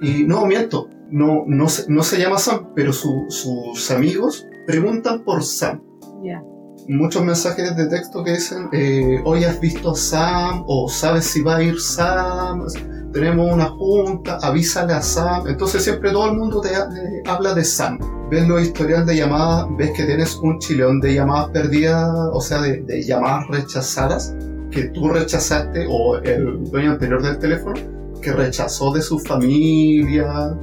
Y no, miento. no, no, se, no se llama Sam, pero su- sus amigos preguntan por Sam. Ya. Muchos mensajes de texto que dicen, eh, hoy has visto a Sam, o sabes si va a ir Sam, tenemos una junta, avísale a Sam. Entonces siempre todo el mundo te eh, habla de Sam. Ves los historial de llamadas, ves que tienes un chileón de llamadas perdidas, o sea, de, de llamadas rechazadas, que tú rechazaste, o el dueño anterior del teléfono, que rechazó de su familia,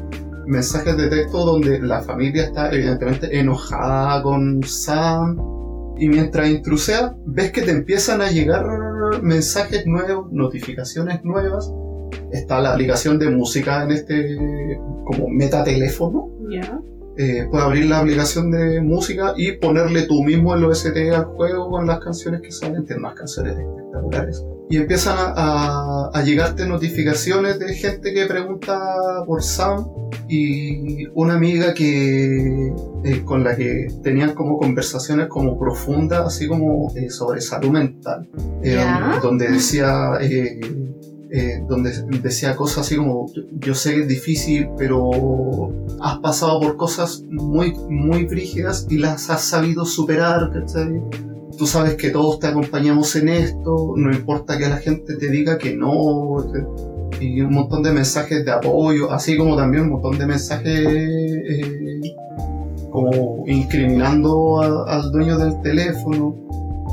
mensajes de texto donde la familia está evidentemente enojada con Sam. Y mientras intruseas, ves que te empiezan a llegar mensajes nuevos, notificaciones nuevas. Está la aplicación de música en este como metateléfono. Ya. Eh, puedes abrir la aplicación de música y ponerle tú mismo el OST al juego con las canciones que salen, tiene unas canciones espectaculares. Y empiezan a, a- a llegarte notificaciones de gente que pregunta por Sam y una amiga que eh, con la que tenían como conversaciones como profundas, así como eh, sobre salud mental, Eh, Ya. donde decía eh, eh, donde decía cosas así como yo sé que es difícil, pero has pasado por cosas muy, muy frígidas y las has sabido superar, ¿cachai? Tú sabes que todos te acompañamos en esto, no importa que la gente te diga que no, y un montón de mensajes de apoyo, así como también un montón de mensajes eh, como incriminando al dueño del teléfono,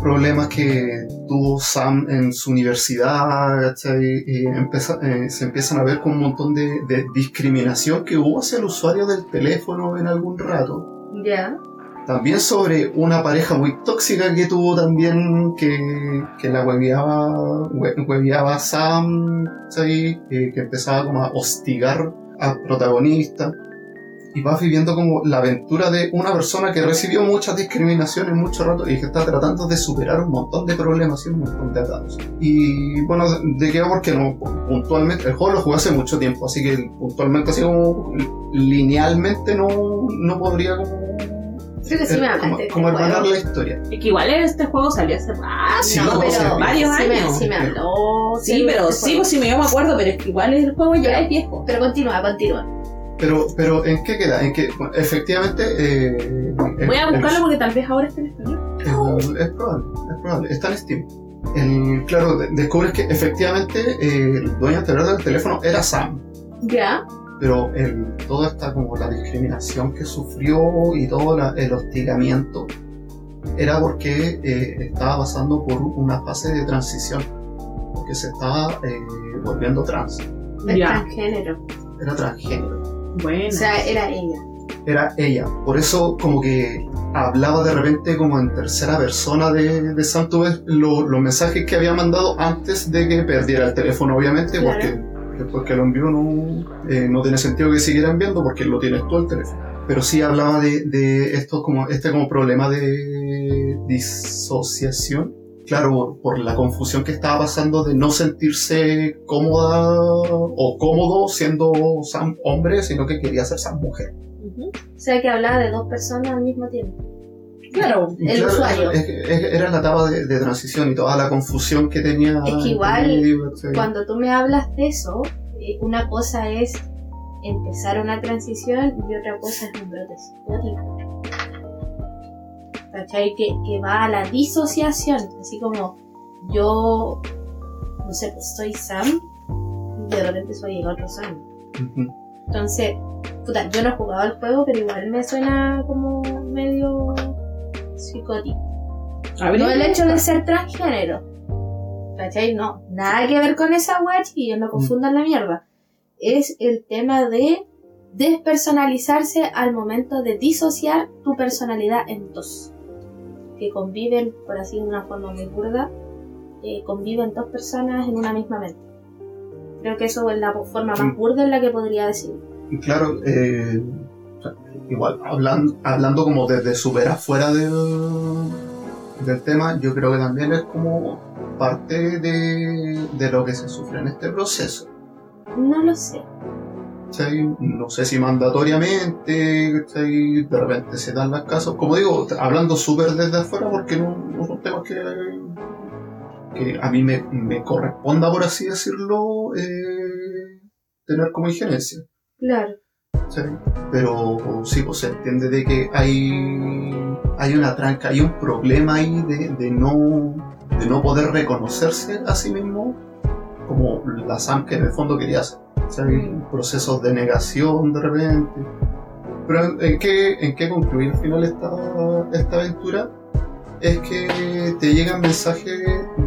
problemas que tuvo Sam en su universidad, ¿cachai? Y empieza- eh, se empiezan a ver con un montón de discriminación que hubo hacia el usuario del teléfono en algún rato. Ya. También sobre una pareja muy tóxica que tuvo también, que, que la hueveaba, hue- hueveaba a Sam, ¿cachai? Eh, que empezaba como a hostigar al protagonista. Y vas viviendo como la aventura de una persona que recibió muchas discriminaciones mucho rato y que está tratando de superar un montón de problemas y un montón de atados. Y bueno, de qué va porque no, puntualmente, el juego lo jugué hace mucho tiempo, así que puntualmente así como linealmente no, no podría como Creo que sí me eh, como, como este hermanar juego. la historia. Es que igual este juego salió hace rato. Sí, no, no, pero sí, varios sí me, años. sí me habló. Sí, de pero este sí, pues sí, me, yo me acuerdo, pero es que igual el juego ya es viejo. Pero continúa, continúa. Pero, pero ¿en qué queda? En que bueno, efectivamente... eh, Voy a el- buscarlo porque tal vez ahora esté en español. el- es probable, es probable. Está en Steam. El- claro, de- descubres que efectivamente eh, el dueño anterior del teléfono era Sam. Ya. Pero el, toda esta como la discriminación que sufrió y todo la- el hostigamiento era porque eh, estaba pasando por una fase de transición, porque se estaba eh, volviendo trans, Es Ya. transgénero. era transgénero, Bueno. O sea, era ella. era ella, por eso como que hablaba de repente como en tercera persona de, de ves lo- los mensajes que había mandado antes de que perdiera el teléfono, obviamente, Claro. porque después que lo envió no, eh, no tiene sentido que siguiera enviando porque lo tienes tú el teléfono. Pero sí hablaba de, de esto como, este como problema de disociación. Claro, por, por la confusión que estaba pasando de no sentirse cómoda o cómodo siendo Sam hombre, sino que quería ser Sam mujer. Ujú. O sea, que hablaba de dos personas al mismo tiempo. Claro. El claro, usuario. es- es- era la etapa de, de transición y toda la confusión que tenía. Es que igual. Cuando tú me hablas de eso, eh, una cosa es empezar una transición y otra cosa es un brote psicótico. ¿Cachai? Que, que va a la disociación. Así como yo, no sé, pues soy Sam y de repente soy el otro Sam. Entonces, puta, yo no he jugado el juego, pero igual me suena como medio ver, No el hecho de ser transgénero. ¿Cachai? No, nada que ver con esa wea, chiquillos, no confundan la mierda. Es el tema de despersonalizarse al momento de disociar tu personalidad en dos. Que conviven, por así de una forma muy burda, eh, conviven dos personas en una misma mente. Creo que eso es la forma más Mm. burda en la que podría decir. Claro, eh, igual, hablando, hablando como desde súper afuera del, del tema, yo creo que también es como parte de, de lo que se sufre en este proceso. No lo sé. No sé si mandatoriamente, de repente se dan las casos. Como digo, hablando súper desde afuera porque no, no son temas que, que a mí me, me corresponda, por así decirlo, eh, tener como injerencia. Claro. ¿Sí? Pero sí, pues se entiende de que hay, hay una tranca, hay un problema ahí de, de no, de no poder reconocerse a sí mismo como la Sam que en el fondo quería hacer. Sea, hay procesos de negación de repente. Pero ¿en qué, en qué concluye al final esta, esta aventura? Es que te llegan mensajes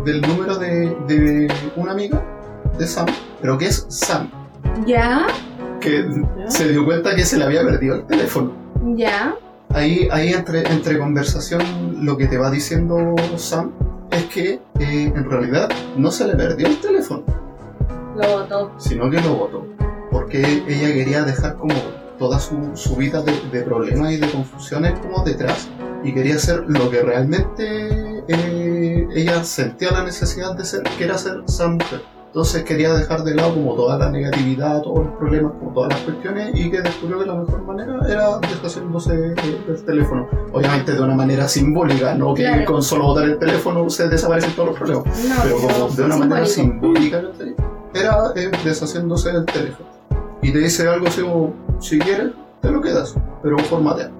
del número de, de una amiga de Sam, pero que es Sam, Ya, que se dio cuenta que se le había perdido el teléfono. ya. Ahí, ahí entre, entre conversación lo que te va diciendo Sam es que eh, en realidad no se le perdió el teléfono, Lo botó. sino que lo botó. Porque ella quería dejar como toda su, su vida de, de problemas y de confusiones como detrás y quería hacer lo que realmente eh, ella sentía la necesidad de ser, que era ser esa mujer. Entonces quería dejar de lado como toda la negatividad, todos los problemas, como todas las cuestiones y que descubrió que la mejor manera era deshaciéndose del teléfono. Obviamente de una manera simbólica, no que Claro. con solo botar el teléfono se desaparecen todos los problemas No, pero como de una manera simbólica era eh, deshaciéndose del teléfono y te dice algo así como si quieres te lo quedas pero formatea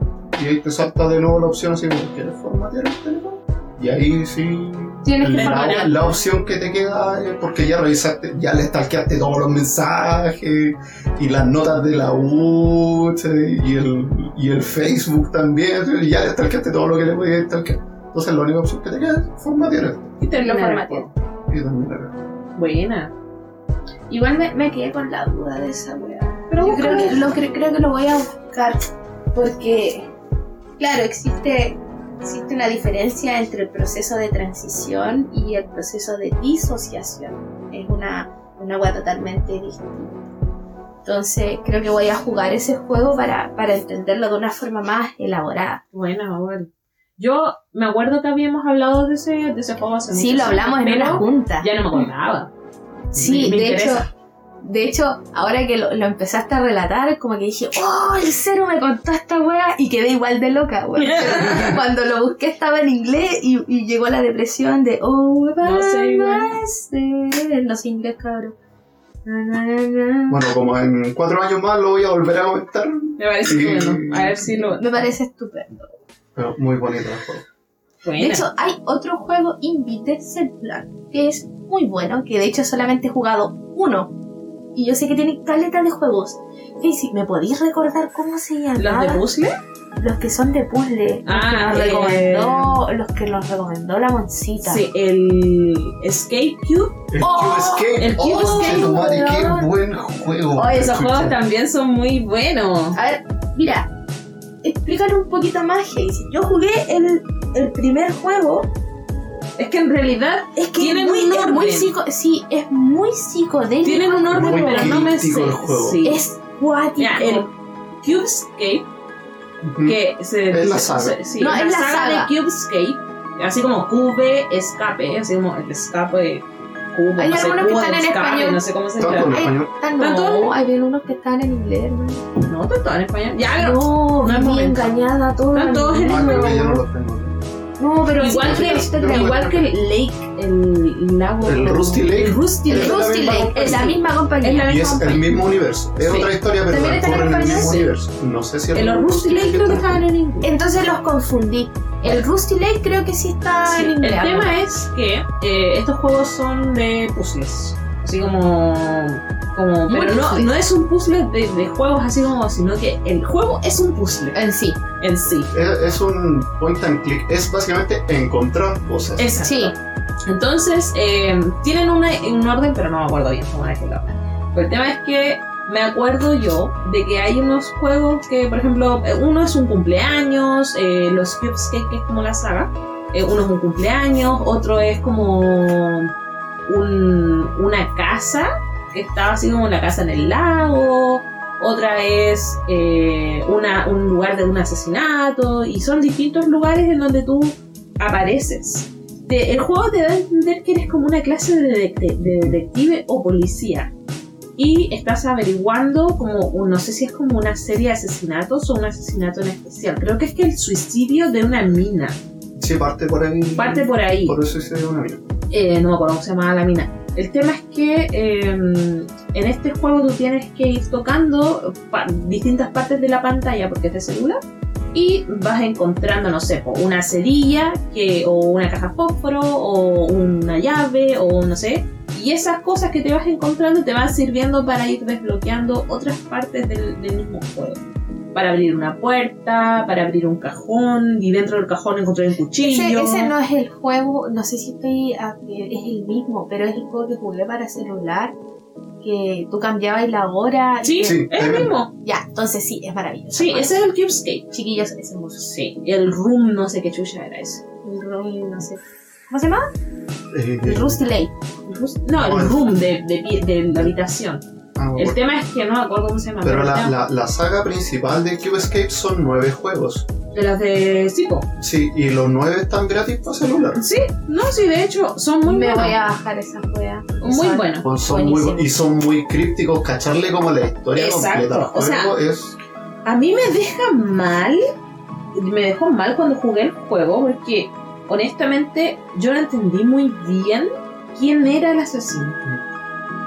y ahí te salta de nuevo la opción así como ¿quieres formatear el teléfono? y ahí sí Tienes que la, opción que te queda es porque ya revisaste ya le stalkeaste todos los mensajes y las notas de la U y el, y el Facebook también y ya le stalkeaste todo lo que le podías stalkear entonces la única opción que te queda es formatear Y termina Lo el formateé. juego. y terminar. Buena. Igual me, me quedé con la duda de esa weá. Pero Yo creo que, lo, creo que lo voy a buscar porque, claro, existe, existe una diferencia entre el proceso de transición y el proceso de disociación. Es una, una weá totalmente distinta. Entonces, creo que voy a jugar ese juego para, para entenderlo de una forma más elaborada. Buena, bueno. Yo me acuerdo que habíamos hablado de ese, de ese juego hace Sí, lo hablamos en una junta. Ya no me acordaba. Sí, Me- me de hecho, interesa. De hecho, ahora que lo, lo empezaste a relatar, como que dije, oh, el cero me contó esta wea y quedé igual de loca, wea. Cuando lo busqué estaba en inglés y, y llegó la depresión de, oh, No sé. No sé inglés, cabrón. Bueno, como en cuatro años más lo voy a volver a comentar, Me parece Sí. bueno. A ver si lo. Me parece estupendo. pero muy bonito el juego. De hecho, hay otro juego, Invite Plan, que es muy bueno, que de hecho solamente he jugado uno. Y yo sé que tiene caleta de juegos. Casey, ¿me podéis recordar cómo se ¿Los llamaban? de puzzle? Los que son de puzzle. Ah, los, que nos eh. recomendó, los que nos recomendó la moncita. Sí, el Escape Cube. El Oh, Cube Escape. el Cube oh, Escape, madre, qué buen juego. Oh, esos juegos también son muy buenos. A ver, mira, explícale un poquito más, Casey. Yo jugué el, el primer juego. Es que en realidad Es que Tienen es muy, un es muy orden. psico, sí, es muy psicodélico. tienen un orden, Muy pero no me sé. el juego. Sí. Es cuático. Mira, el Cubescape, Ujú. que se, Es la saga. se- sí, No, es la saga, saga. de Cubescape, así como Cube Escape, así como el escape Cube, Hay no algunos que Cubo están en escape, español. no sé cómo se llama. español. No, hay bien unos que están en inglés, hermano. No, están todos en español. Ya, No, no es momento. engañada todo. Están todos en Ah, no pero igual que, igual que el Lake, el lago. El Rusty Lake. El Rusty El Lake es la misma compañía. Es la Y es el mismo universo. Es Sí. otra historia, pero ¿También están en el mismo universo. No sé si El los Rusty Lake creo que estaban en inglés. Entonces los confundí. El Rusty Lake creo que sí está Sí, en el inglés. tema es que eh, estos juegos son de puzzles. Así como. como pero no, no es un puzzle de, de juegos así como, sino que el juego es un puzzle En sí. en sí. Es, es un point and click. Es básicamente encontrar cosas. Exacto. Sí. Entonces, eh, tienen una- un orden, pero no me acuerdo bien cómo es el orden. Pero el tema es que me acuerdo yo de que hay unos juegos que, por ejemplo, eh, uno es un cumpleaños, eh, los Cubescape, que es como la saga, eh, uno es un cumpleaños, otro es como un- una casa, que está así como la casa en el lago, otra es eh, una, un lugar de un asesinato, y son distintos lugares en donde tú apareces. El juego te da a entender que eres como una clase de, de detective o policía. Y estás averiguando como, no sé si es como una serie de asesinatos o un asesinato en especial. Creo que es que el suicidio de una mina. Sí, parte por ahí. Parte por ahí. Por eso hice una mina. Eh, no me acuerdo cómo se llamaba la mina. El tema es que eh, en este juego tú tienes que ir tocando pa- distintas partes de la pantalla porque es de celular y vas encontrando, no sé, una cerilla que, o una caja fósforo o una llave o no sé. Y esas cosas que te vas encontrando te van sirviendo para ir desbloqueando otras partes del, del mismo juego. Para abrir una puerta, para abrir un cajón y dentro del cajón encontrar un cuchillo. Ese, ese no es el juego, no sé si estoy. a- es el mismo, pero es el juego que jugué para celular. Que tú cambiabas la hora. Sí, que- Sí, es el mismo. Ya, entonces sí, es maravilloso. Sí, ese es el Cubescape. Chiquillos, es hermoso. Sí, el Room, no sé qué chucha era eso. El room, no sé. ¿Cómo se llama? Eh, El Rusty Lake. El Rus- No, el Bueno. Room de, de, pie- de la habitación. Ah, El tema es que no me acuerdo cómo se llama. Pero la, la, la saga principal de Cube Escape son nueve juegos. De las de Sipo. Sí, y los nueve están gratis para celular. Sí, no, sí, de hecho, son muy Me buenos. voy a bajar esa wea. Muy buenos. Pues son muy, y son muy crípticos, cacharle como la historia Exacto, completa. al o sea, es A mí me deja mal, me dejó mal cuando jugué el juego porque honestamente yo no entendí muy bien quién era el asesino.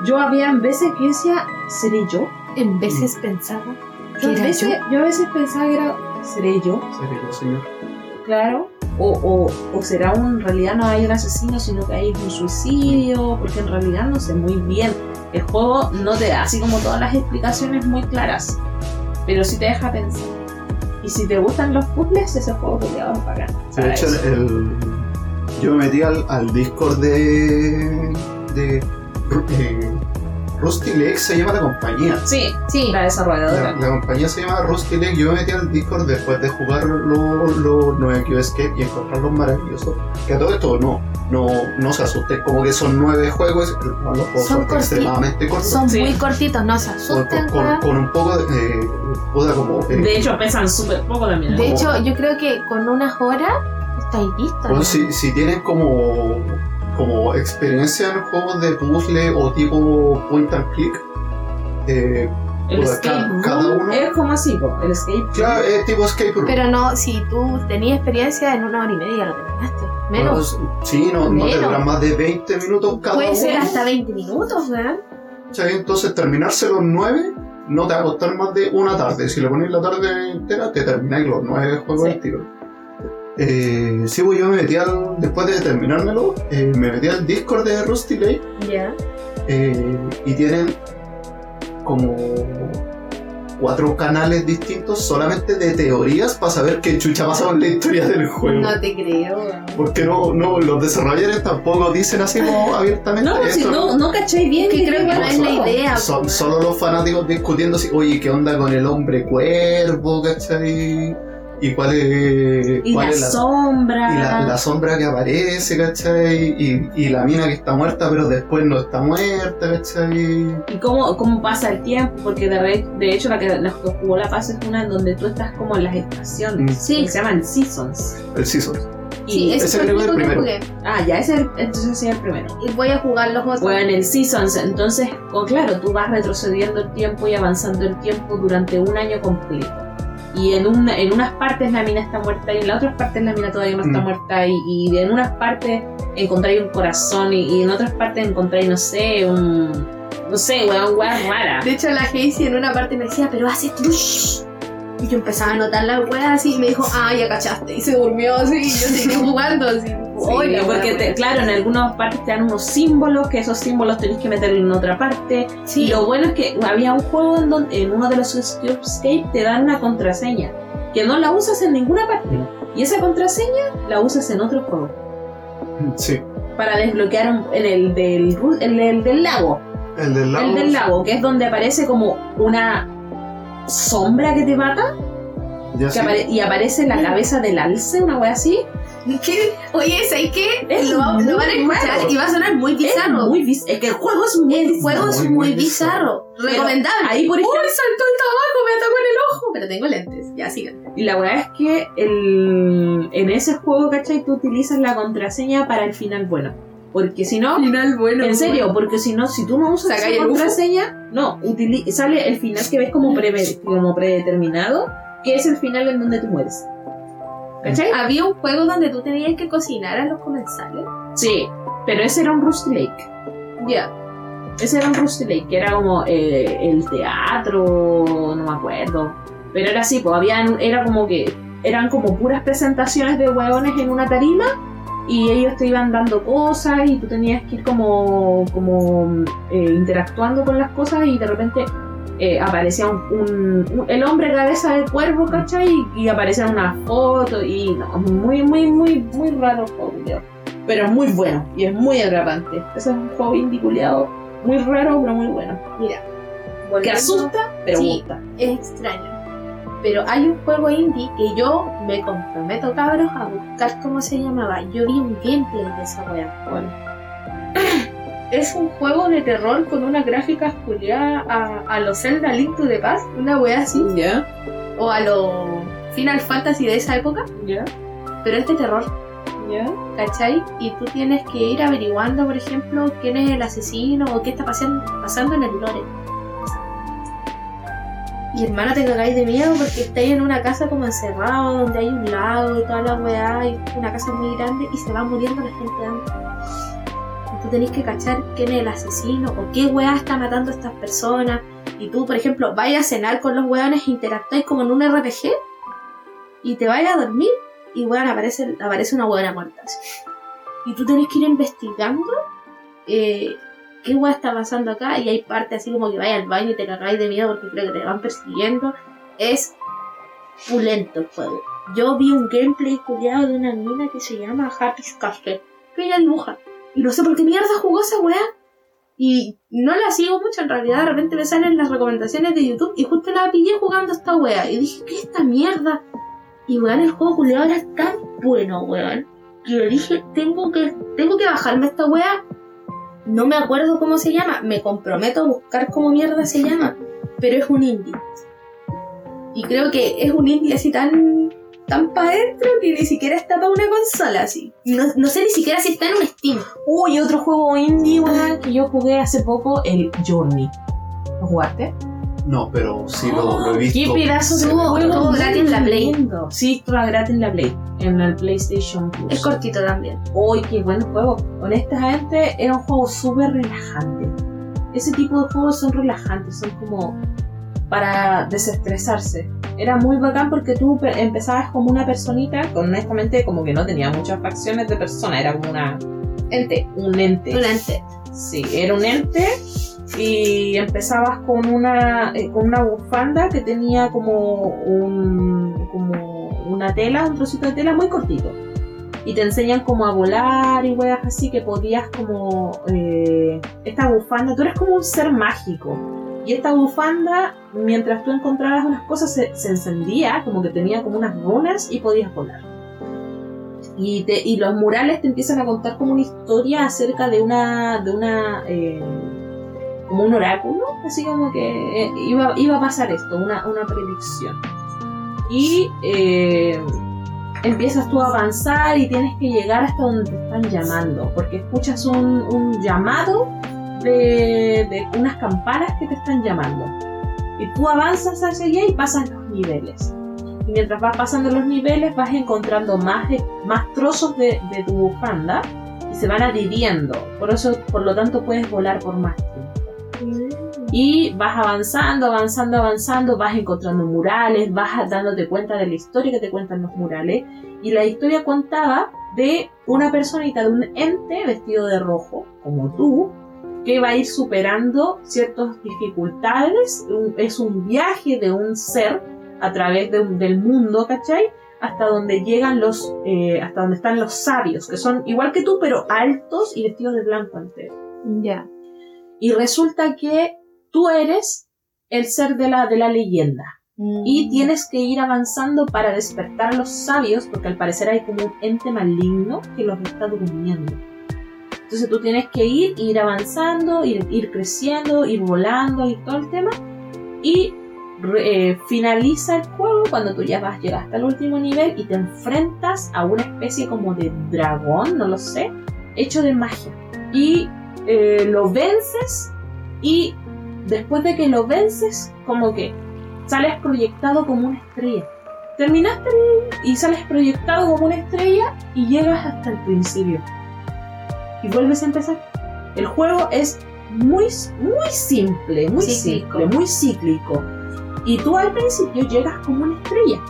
Yo había veces que decía, ¿seré yo? En veces pensaba Yo que a, era veces, yo. yo a veces pensaba que era, ¿seré yo? serio, señor. Claro. O, o, o será un, en realidad no hay un asesino, sino que hay un suicidio, porque en realidad no sé muy bien. El juego no te da así como todas las explicaciones muy claras, pero sí te deja pensar. Y si te gustan los puzzles, ese juego culiado es bacán. De hecho, el, el- yo me metí al, al Discord de. de. Eh, Rusty Lake se llama la compañía. Sí, Sí. la La, desarrolladora. la compañía se llama Rusty Lake. Yo me metí al Discord después de jugar los lo, nueve Cube Escape y encontrarlos maravillosos. Que a todo esto no, no, no se asusten, como que son nueve juegos, los juegos Son corti- extremadamente cortos. Son Sí. muy cortitos, no se asusten. con- un poco de. Eh, puta, como. eh, De hecho, pesan súper poco también. De hecho, yo creo que con unas horas estáis listos. Bueno, ¿no? si, si tienen como, como experiencia en juegos de puzzle o tipo point and click, eh, el escape ca- room cada uno- es como así, el escape room. claro, es tipo escape room. Pero no, si tú tenías experiencia en una hora y media lo terminaste. Menos. Bueno, sí, no, no te Menos. duran más de 20 minutos cada Puede uno. ser hasta 20 minutos, ¿verdad? ¿cachai? Entonces terminarse los 9 no te va a costar más de una tarde. Si le ponéis la tarde entera, te termináis los 9 juegos Sí. al tiro. Eh, sí, pues yo me metí al, después de terminármelo, eh, me metí al Discord de Rusty Lake Ya. Eh, y tienen como cuatro canales distintos solamente de teorías para saber qué chucha pasó en la historia del juego. No te creo. Porque no, no, los desarrolladores tampoco dicen así como abiertamente No, si esto. no, no cacháis bien. Que creo que no es la idea. Son solo los fanáticos discutiendo así, oye, ¿qué onda con el hombre cuervo, cachai? ¿Y cuál es, Y cuál la es la, sombra. y la, la sombra que aparece, cachai? Y, y la mina que está muerta pero después no está muerta, cachai? y cómo, cómo pasa el tiempo, porque de, re- de hecho la que, la que jugó la paz es una en donde tú estás como en las estaciones, Sí. que se llaman seasons. El Season. Y, Sí, ese ese fue el creo que es el único que primero. jugué. ah, ya, ese es el, entonces sí es el primero. Y voy a jugar los otros. Bueno, en el Seasons, entonces, oh, claro, tú vas retrocediendo el tiempo y avanzando el tiempo durante un año completo. Y en, una, en unas partes la mina está muerta y en las otras partes la mina todavía no está Mm. muerta. Y, y en unas partes encontráis un corazón y, y en otras partes encontráis, no sé, un. No sé, weón, weón rara. De hecho, la Casey en una parte me decía, pero hace trush. Y yo empezaba a notar la wea así y me dijo, ah, ya cachaste. Y se durmió así y yo seguí jugando así. Sí, porque te- claro, en algunas partes te dan unos símbolos, que esos símbolos tenés que meter en otra parte. Sí. Y lo bueno es que había un juego en donde en uno de los Escape te dan una contraseña, que no la usas en ninguna parte. Y esa contraseña la usas en otro juego. Sí. Para desbloquear un- en el del, el del, del lago. El del lago. El del lago, que es donde aparece como una sombra que te mata que sí. apare- y aparece la cabeza del alce, una wea así. ¿Qué? Oye, ¿sabes qué? Es Lo, lo van a escuchar raro. y va a sonar muy bizarro. Es, muy vis- es que el juego es muy el bizarro. juego es Muy, muy, bizarro. Pero Recomendable. ahí, por ejemplo- ¡Uy, saltó el tabaco! Me atacó en el ojo. Pero tengo lentes. Ya, sigan. Y la weá es que el, en ese juego, ¿cachai? Tú utilizas la contraseña para el final bueno. Porque si no, Final bueno. en serio, porque si no, si tú no usas ¿Sacáis esa contraseña, no, sale el final que ves como, pre- como predeterminado, que es el final en donde tú mueres. ¿Cachai? Había un juego donde tú tenías que cocinar a los comensales. Sí, pero ese era un Rusty Lake. Ya. Ese era un Rusty Lake, que era como eh, el teatro, no me acuerdo. Pero era así, pues habían, era como que eran como puras presentaciones de hueones en una tarima y ellos te iban dando cosas y tú tenías que ir como, como eh, interactuando con las cosas y de repente eh, aparecía un, un- el hombre cabeza de cuervo, ¿cachai? Y, y aparecía una foto y no, muy, muy, muy, muy raro el juego. Pero es muy bueno y es muy atrapante. Ese es un juego indie culiao, muy raro, pero muy bueno. Mira, Que asusta, pero Sí. gusta. es extraño. Pero hay un juego indie que yo me comprometo, cabros, a buscar cómo se llamaba. Yo vi un gameplay de esa wea. Es un juego de terror con una gráfica culiada a, a los Zelda Link to the Past, una wea así, ¿Ya? o a los Final Fantasy de esa época, ¿Ya? pero es de terror, ¿Ya? ¿cachai? Y tú tienes que ir averiguando, por ejemplo, quién es el asesino o qué está pasando, pasando en el lore. Y hermano, te cagáis de miedo porque estáis en una casa como encerrado, donde hay un lago y toda la weá, y una casa muy grande, y se va muriendo la gente antes. Y tú tenés que cachar quién es el asesino o qué weá está matando a estas personas. Y tú, por ejemplo, vayas a cenar con los weones, interactuáis como en un RPG, y te vayas a dormir, y weón, aparece, aparece una weona muerta. Y tú tenés que ir investigando eh, qué weá está pasando acá, y hay partes así como que vayas al baño y te cagáis de miedo porque creo que te van persiguiendo. Es pulento el juego. Yo vi un gameplay culiado de una mina que se llama Happy's Castle, que ella dibuja. Y no sé por qué mierda jugó esa weá. Y no la sigo mucho, en realidad de repente me salen las recomendaciones de YouTube y justo la pillé jugando esta weá. Y dije, ¿qué es esta mierda? Y weón, el juego culiado era tan bueno, weón. Que yo dije, tengo que, tengo que bajarme esta weá. No me acuerdo cómo se llama. Me comprometo a buscar cómo mierda se llama. Pero es un indie. Y creo que es un indie así tan, tan para adentro que ni siquiera está para una consola así. No, no sé ni siquiera si está en un Steam. Uy, otro juego indie, weón, que yo jugué hace poco, el Journey. ¿Lo jugaste? No, pero sí lo, lo he ¡Qué visto. pedazo de juego! gratis en la Play. lindo. Sí, estuvo gratis en la Play, en el PlayStation Plus. Es cortito también. Uy, qué buen juego. Honestamente, era un juego súper relajante. Ese tipo de juegos son relajantes, son como para desestresarse. Era muy bacán porque tú pe- empezabas como una personita, honestamente como que no tenía muchas facciones de persona, era como una, Ente. un ente. Un ente. Sí, era un ente y empezabas con una, eh, con una bufanda que tenía como, un, como una tela, un trocito de tela muy cortito. Y te enseñan como a volar y weas así que podías como... eh, esta bufanda, tú eres como un ser mágico. Y esta bufanda, mientras tú encontrabas unas cosas, se, se encendía, como que tenía como unas runas y podías volar. Y, te- y los murales te empiezan a contar como una historia acerca de una. de una. eh, como un oráculo, así como que eh, iba, iba a pasar esto, una, una predicción. Y eh, empiezas tú a avanzar y tienes que llegar hasta donde te están llamando, porque escuchas un, un llamado de, de unas campanas que te están llamando. Y tú avanzas hacia allá y pasas los niveles. Y mientras vas pasando los niveles vas encontrando más, más trozos de, de tu bufanda y se van adhiriendo. Por eso, por lo tanto, puedes volar por más tiempo. Y vas avanzando, avanzando, avanzando, vas encontrando murales, vas dándote cuenta de la historia que te cuentan los murales. Y la historia contaba de una personita, de un ente vestido de rojo, como tú, que va a ir superando ciertas dificultades. Es un viaje de un ser a través del mundo, ¿cachai? Hasta donde llegan los, eh, hasta donde están los sabios, que son igual que tú, pero altos y vestidos de blanco entero. Ya. Y resulta que tú eres el ser de la, de la leyenda. Y tienes que ir avanzando para despertar a los sabios, porque al parecer hay como un ente maligno que los está durmiendo. Entonces tú tienes que ir, ir avanzando, ir, ir creciendo, ir volando y todo el tema. Y eh, finaliza el juego cuando tú ya vas, llegas hasta el último nivel y te enfrentas a una especie como de dragón, no lo sé, hecho de magia. Y eh, lo vences y después de que lo vences, como que sales proyectado como una estrella. Terminaste y sales proyectado como una estrella y llegas hasta el principio. Y vuelves a empezar. El juego es muy, muy simple, muy Cíclico. simple, muy cíclico. Y tú al principio llegas como una estrella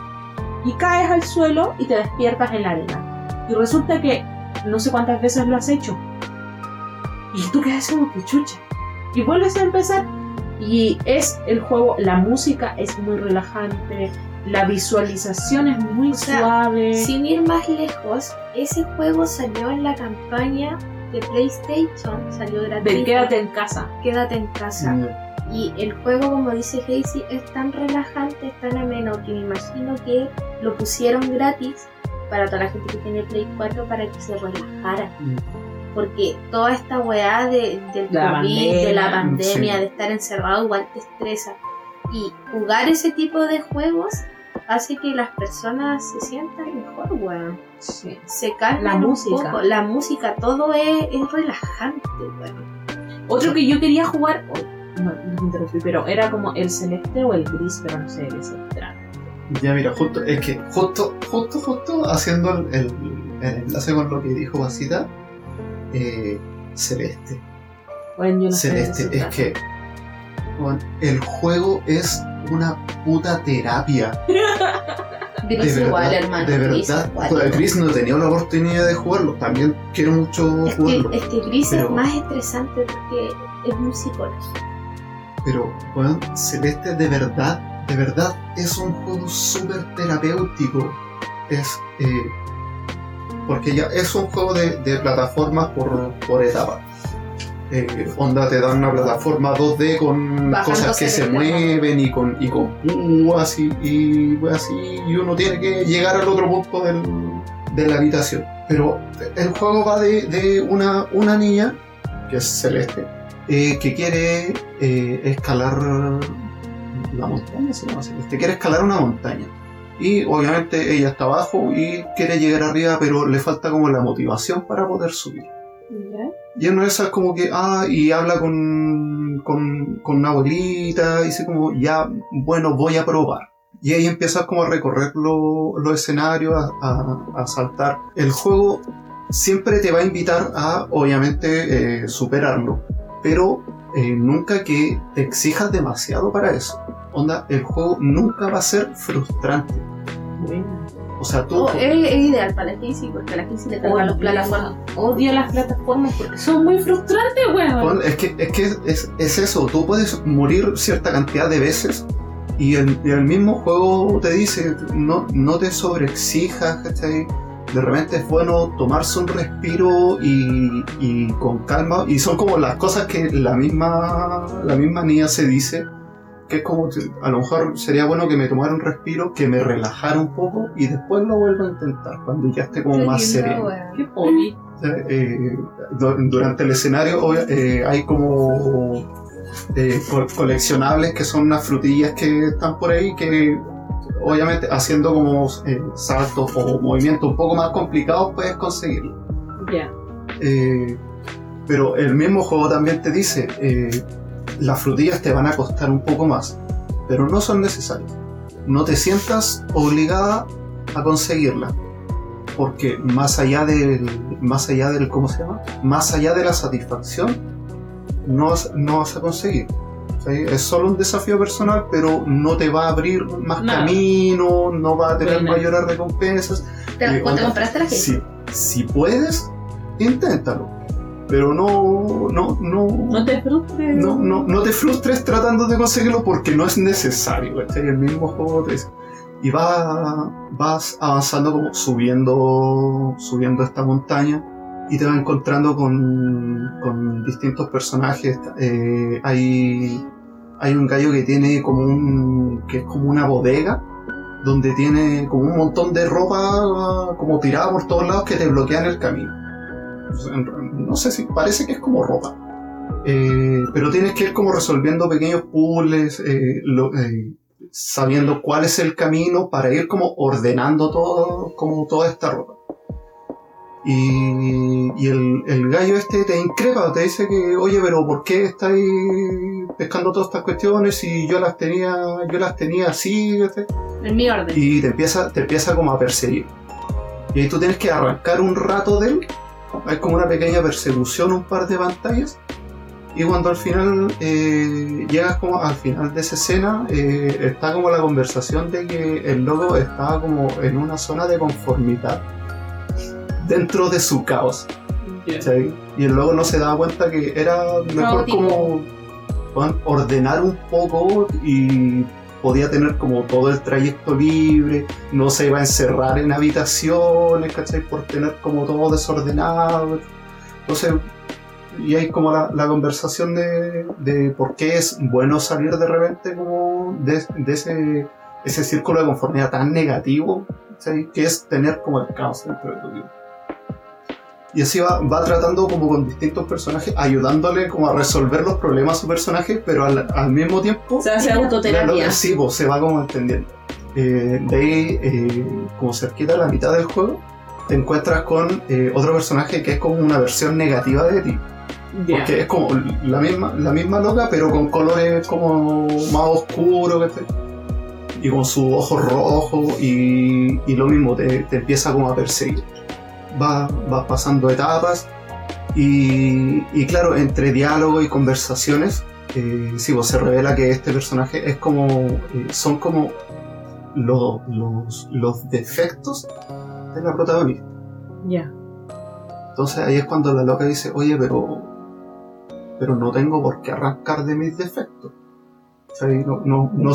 y caes al suelo y te despiertas en la arena. Y resulta que no sé cuántas veces lo has hecho. Y tú quedas como que chucha. Y vuelves a empezar. Y es el juego, la música es muy relajante, la visualización es muy O sea, suave. Sin ir más lejos, ese juego salió en la campaña de PlayStation, salió gratuito. de quédate en casa. Quédate en casa. Mm, Y el juego, como dice Casey, es tan relajante, es tan ameno que me imagino que lo pusieron gratis para toda la gente que tiene Play 4 para que se relajara. mm. Porque toda esta weá de, del La COVID, de la pandemia. Sí. de estar encerrado, igual te estresa. Y jugar ese tipo de juegos hace que las personas se sientan mejor, weón. Sí. Se calman La un poco. La música, todo es, es relajante, weón. Otro que yo quería jugar, oh, no, no te interrumpí, pero era como el celeste o el gris, pero no sé de qué se trata. Ya mira, justo, es que justo, justo, justo haciendo el, el, el enlace con lo que dijo Basita, eh, Celeste. Bueno, yo no Celeste, es que bueno, el juego es una puta terapia. Gris de igual, verdad, hermano. de Gris verdad. igual. Chris no he tenido la oportunidad de jugarlo, también quiero mucho Es que, jugarlo. es que Gris Pero- es más estresante porque es muy psicológico. Pero, bueno, Celeste de verdad, de verdad es un juego súper terapéutico. Es. eh, porque ya es un juego de, de plataformas por, por etapa. Eh, onda te dan una plataforma 2D con Bajándose cosas que se mueven y con, y con púas y, y así, y uno tiene que llegar al otro punto del- de la habitación. Pero el juego va de, de una, una niña, que es Celeste, eh, que quiere eh, escalar la montaña, se llama Celeste, quiere escalar una montaña. Y obviamente ella está abajo y quiere llegar arriba, pero le falta como la motivación para poder subir. Y una de esas como que, ah, y habla con, con, con una abuelita, y dice como, ya, bueno, voy a probar. Y ahí empiezas como a recorrer lo- los escenarios, a, a- a saltar. El juego siempre te va a invitar a, obviamente, eh, superarlo, pero eh, nunca que te exijas demasiado para eso. Onda, el juego nunca va a ser frustrante. Bueno. O sea, tú... Oh, es, es ideal para la Casey porque la Casey le los Odio, plataformas. odio las plataformas porque son muy frustrantes, weón. Bueno, es que, es, que es, es eso, tú puedes morir cierta cantidad de veces y el, y el mismo juego te dice, no, no te sobreexijas, ¿cachai? De repente es bueno tomarse un respiro y, y con calma, y son como las cosas que la misma, la misma niña se dice, que es como, que a lo mejor sería bueno que me tomara un respiro, que me relajara un poco y después lo vuelvo a intentar, cuando ya esté como Qué más sereno. Qué. Eh, du- durante el escenario eh, hay como eh, co- coleccionables que son unas frutillas que están por ahí que obviamente haciendo como eh, saltos o movimientos un poco más complicados puedes conseguirlo. Ya. Eh, pero el mismo juego también te dice, eh, las frutillas te van a costar un poco más, pero no son necesarias. No te sientas obligada a conseguirlas, porque más allá del, más allá del, ¿cómo se llama? Más allá de la satisfacción, no, vas- no vas a conseguir. ¿sí? Es solo un desafío personal, pero no te va a abrir más camino, no va a tener Buena. mayores recompensas. ¿Te, Eh, te compraste la Casey? Si, si puedes, inténtalo. Pero no, no, no, No te frustres. no, no, no te frustres tratando de conseguirlo porque no es necesario. ¿cachai? El mismo juego te. Y va, vas avanzando como subiendo, subiendo esta montaña y te vas encontrando con, con distintos personajes. Eh, hay, hay un gallo que tiene como un, que es como una bodega donde tiene como un montón de ropa como tirada por todos lados que te bloquean el camino. No sé si parece que es como ropa. Eh, pero tienes que ir como resolviendo pequeños puzzles, eh, lo- eh, sabiendo cuál es el camino para ir como ordenando todo, como toda esta ropa. Y, y el, el gallo este te increpa, te dice que, oye, pero ¿por qué estáis pescando todas estas cuestiones si yo las tenía, yo las tenía así? ¿cachai? En mi orden. y te empieza, te empieza como a perseguir. Y ahí tú tienes que arrancar un rato de él. Hay como una pequeña persecución, un par de pantallas. Y cuando al final eh, llegas como al final de esa escena, eh, está como la conversación de que el loco estaba como en una zona de conformidad dentro de su caos. Y el loco no se daba cuenta que era mejor como ordenar un poco y podía tener como todo el trayecto libre, no se iba a encerrar en habitaciones, ¿cachai? Por tener como todo desordenado. Entonces, y hay como la, conversación de, por qué es bueno salir de repente como de, ese, ese círculo de conformidad tan negativo, que es tener como el caos dentro de tu vida. Y así va, va tratando como con distintos personajes, ayudándole como a resolver los problemas a su personaje, pero al, al mismo tiempo Se hace autoterapia. sí, pues, se va como entendiendo. Eh, de ahí, eh, como cerquita a la mitad del juego, te encuentras con eh, otro personaje que es como una versión negativa de ti. Porque es como la misma, la misma loca, pero con colores como más oscuros. Y con sus ojos rojos, y, y lo mismo, te, te empieza como a perseguir. Vas vas pasando etapas, y, y claro, entre diálogo y conversaciones, eh, sí, pues se revela que este personaje es como. eh, son como lo- los, los defectos de la protagonista. Ya. Entonces ahí es cuando la loca dice, oye, pero. Pero no tengo por qué arrancar de mis defectos. O sea, y no, no, no,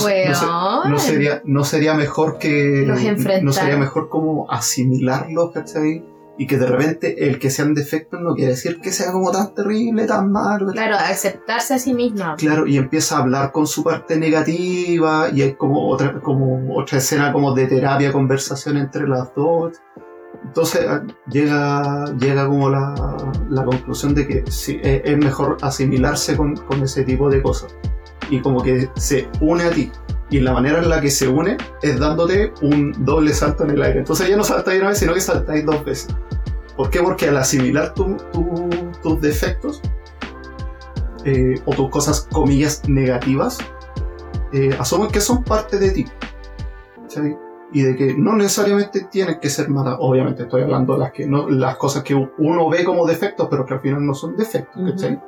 sería, no sería mejor que. Los. No sería mejor como asimilarlos, ¿cachai? Y que de repente el que sean defectos no quiere decir que sea como tan terrible, tan malo. Claro, aceptarse a sí misma. Claro, y empieza a hablar con su parte negativa, y hay como otra, como otra escena como de terapia, conversación entre las dos. Entonces ah, llega, llega como la, la conclusión de que sí, es, es mejor asimilarse con, con ese tipo de cosas. Y como que se une a ti. Y la manera en la que se une es dándote un doble salto en el aire. Entonces ya no saltáis una vez, sino que saltáis dos veces. ¿Por qué? Porque al asimilar tu- tu- tus defectos, eh, o tus cosas, comillas, negativas, eh, asumen que son parte de ti. ¿cachai? Y de que no necesariamente tienen que ser malas. Obviamente estoy hablando de las, que no, las cosas que uno ve como defectos, pero que al final no son defectos. ¿cachai?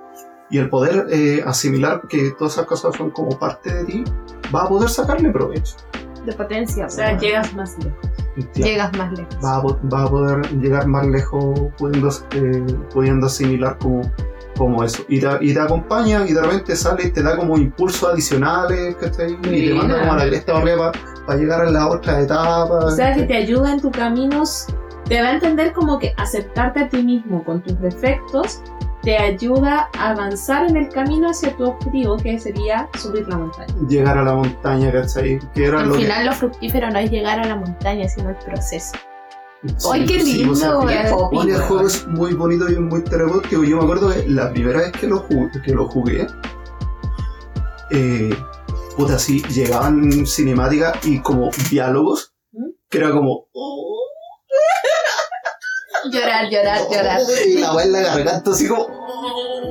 Y el poder eh, asimilar que todas esas cosas son como parte de ti, va a poder sacarle provecho. De potencia. O sea, weón. llegas más lejos. Llegas más lejos. va a, va a poder llegar más lejos pudiendo, eh, pudiendo asimilar como, como eso. Y te, y te acompaña y de repente sale y te da como impulsos adicionales, ¿cachai? Y te manda como a la cresta para arriba para llegar a la otra etapa. O sea, que te ayuda en tus caminos, te va a entender como que aceptarte a ti mismo con tus defectos te ayuda a avanzar en el camino hacia tu objetivo, que sería subir la montaña. Llegar a la montaña, ¿cachai? Que era Al lo final lo fructífero no es llegar a la montaña, sino el proceso. que... ¡Ay, qué sí, lindo, o sea. Oye, el juego es muy bonito y muy terapéutico. Yo me acuerdo que la primera vez que lo jugué, que lo jugué eh, puta, así, llegaban cinemáticas y como diálogos, ¿Mm? que era como... "Oh", Llorar, llorar, llorar. Y la weá en la garganta, así como...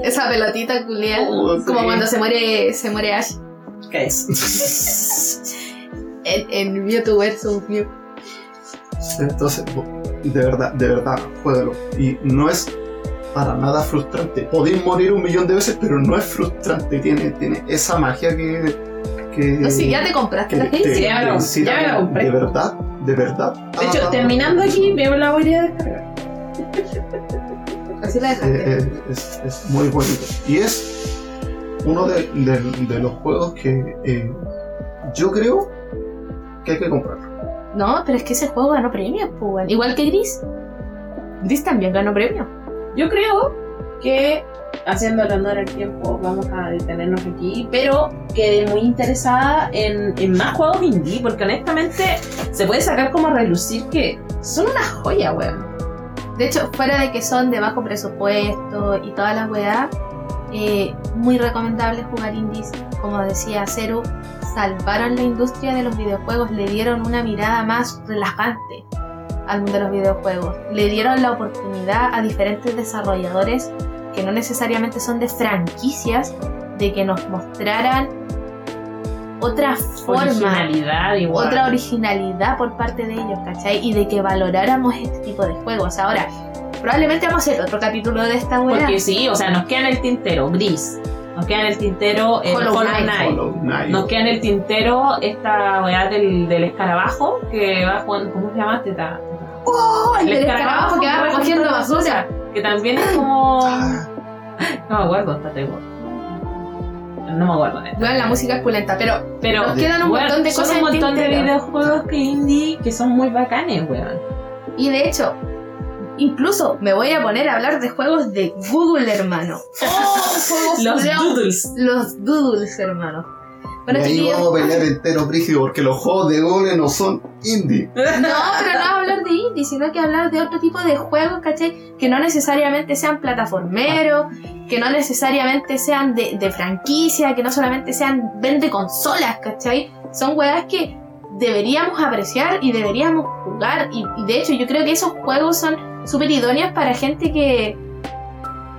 Esa pelotita culia. Oh, Como cuando se muere, se muere Ash ¿Qué es? en, en Mewtwo vs Mew. Entonces, de verdad, de verdad, juégalo. Y no es para nada frustrante. Podéis morir un millón de veces, pero no es frustrante. Tiene, tiene esa magia que... que No sé, ya te compraste la te- gente. Sí, ya lo- ya lo compré. De verdad, de verdad. De hecho, Ah, terminando aquí, me la voy a descargar. Así la eh, dejaste. eh, es, es muy bonito. Y es uno de, de- de los juegos que eh, yo creo que hay que comprar. No, pero es que ese juego ganó premios, pues. Igual que Gris. Gris también ganó premios. Yo creo que, haciendo el honor al tiempo, vamos a detenernos aquí, pero quedé muy interesada en, en más juegos indie, porque honestamente se puede sacar como a relucir que son una joya, weón. De hecho, fuera de que son de bajo presupuesto y toda la weá, eh, muy recomendable jugar indies. Como decía Ceru, salvaron la industria de los videojuegos, le dieron una mirada más relajante al mundo de los videojuegos. Le dieron la oportunidad a diferentes desarrolladores que no necesariamente son de franquicias de que nos mostraran otra forma Originalidad igual. otra originalidad por parte de ellos, ¿cachai? Y de que valoráramos este tipo de juegos. Ahora, probablemente vamos a hacer otro capítulo de esta weá. Porque sí, o sea, nos queda en el tintero Gris. Nos queda en el tintero el Hollow Hollow Knight. Knight. Hollow Knight. Nos queda en el tintero esta weá del, del escarabajo que va jugando. ¿Cómo se llama? Teta. ¡Oh! El del escarabajo que va recogiendo basura. Que también es como. Ah, No me acuerdo, está tengo. No me acuerdo de Bueno, la música es pulenta, pero Pero Nos quedan un montón de son cosas un montón de videojuegos que indie que son muy bacanes, weón. Y de hecho, incluso me voy a poner a hablar de juegos de Google, hermano. juegos Los doodles. Los Doodles, hermano. Bueno, y ahí vamos a pelear entero brígido porque los juegos de Google no son indie. no, pero no hablar de indie, sino que hablar de otro tipo de juegos, ¿cachai? Que no necesariamente sean plataformeros, que no necesariamente sean de, de franquicia, que no solamente sean vende consolas, ¿cachai? Son weas que deberíamos apreciar y deberíamos jugar. Y, y de hecho, yo creo que esos juegos son súper idóneos para gente que,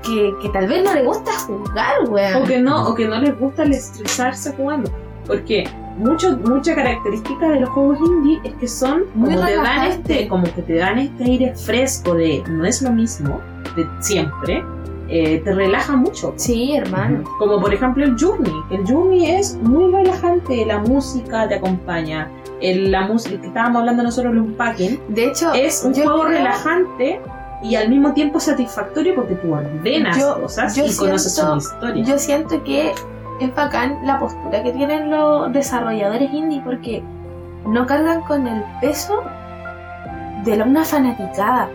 que, que tal vez no le gusta jugar, O weón. que no, o que no les gusta el estresarse jugando. Porque mucho, mucha característica de los juegos indie es que son Muy como te dan este, como que te dan este aire fresco de no es lo mismo de siempre. eh, te relaja mucho. Sí, hermano. Como por ejemplo el Journey. El Journey es muy relajante, la música te acompaña. El- la música que estábamos hablando nosotros de un packing De hecho, es un juego creo- relajante y al mismo tiempo satisfactorio porque tú ordenas Yo- cosas yo y conoces una historia. Yo siento que es bacán la postura que tienen los desarrolladores indie porque no cargan con el peso de la- una fanaticada.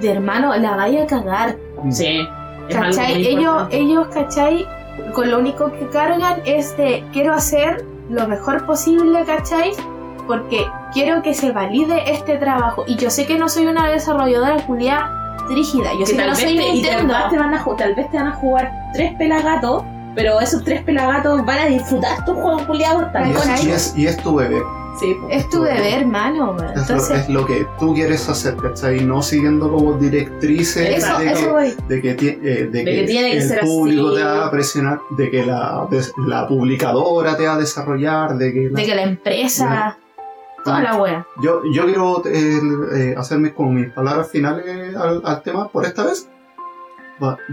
De hermano, la vaya a cagar. Sí. es algo ¿Cachai? Ellos, importante. ellos, ¿cachai? Con lo único que cargan es de quiero hacer lo mejor posible, ¿cachai? Porque quiero que se valide este trabajo. Y yo sé que no soy una desarrolladora culiada rígida. Yo Que sé que tal no vez soy te- y Nintendo. tal vez te van a tal vez te van a jugar tres pelagatos, pero esos tres pelagatos van a disfrutar tu juego culiado Tal Y es, y es- y es tu bebé. Sí. Es tu deber, hermano. Es, lo, Entonces, es lo que tú quieres hacer, ¿cachai? No siguiendo como directrices eso, de, eso que, de que, ti- eh, de que que tiene que el ser público así. te va a presionar, de que la, la publicadora te va a desarrollar, de que... la- De que la empresa. Toda la wea. Yo, yo quiero eh, eh, hacerme con mis palabras finales al, al tema por esta vez.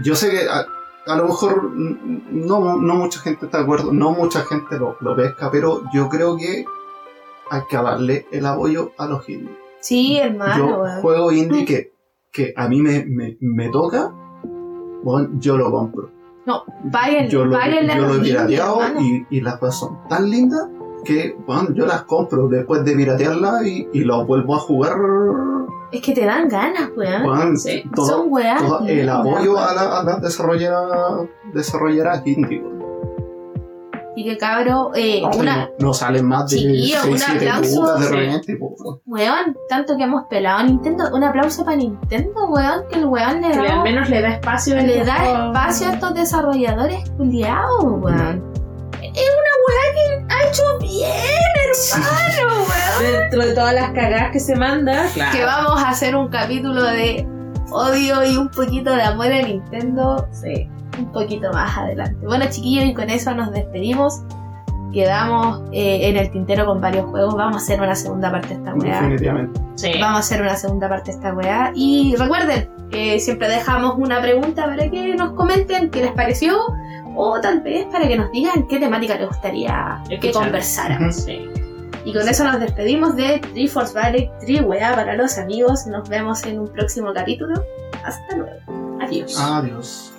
Yo sé que a, a lo mejor no, no mucha gente está de acuerdo, no mucha gente lo, lo pesca, pero yo creo que hay que darle el apoyo a los indies. Sí, hermano, yo juego indie que, que a mí me, me, me toca, bueno, yo lo compro. No, páguenle, Yo lo, a yo lo los he indies, pirateado y, y las cosas son tan lindas que bueno, yo las compro después de piratearlas y, y las vuelvo a jugar. Es que te dan ganas, weón. Bueno, Sí. todo, Son weas. todo el apoyo a las a las desarrolladoras desarrolladoras indie. weón. Y que cabro, eh, una, no, no salen más de Chiquillo, 6, un 7 aplauso. putas de Sí. repente. po, weón. tanto que hemos pelado a Nintendo. Un aplauso para Nintendo, weón, que el weón le Que le- al da, menos le da espacio le da espacio a estos desarrolladores culiados, weón. Es una que ha hecho bien, hermano, weón. Dentro de todas las cagadas que se manda, claro. Que vamos a hacer un capítulo de odio y un poquito de amor a Nintendo Sí. un poquito más adelante. Bueno, chiquillos, y con eso nos despedimos. Quedamos eh, en el tintero con varios juegos. Vamos a hacer una segunda parte de esta weá. Definitivamente. Sí. Vamos a hacer una segunda parte de esta weá. Y recuerden, que siempre dejamos una pregunta para que nos comenten qué les pareció. O tal vez para que nos digan qué temática les gustaría que conversáramos. Sí. Y con eso nos despedimos de Triforce Valley, Tri weá para los amigos. Nos vemos en un próximo capítulo. Hasta luego. Adiós. Adiós.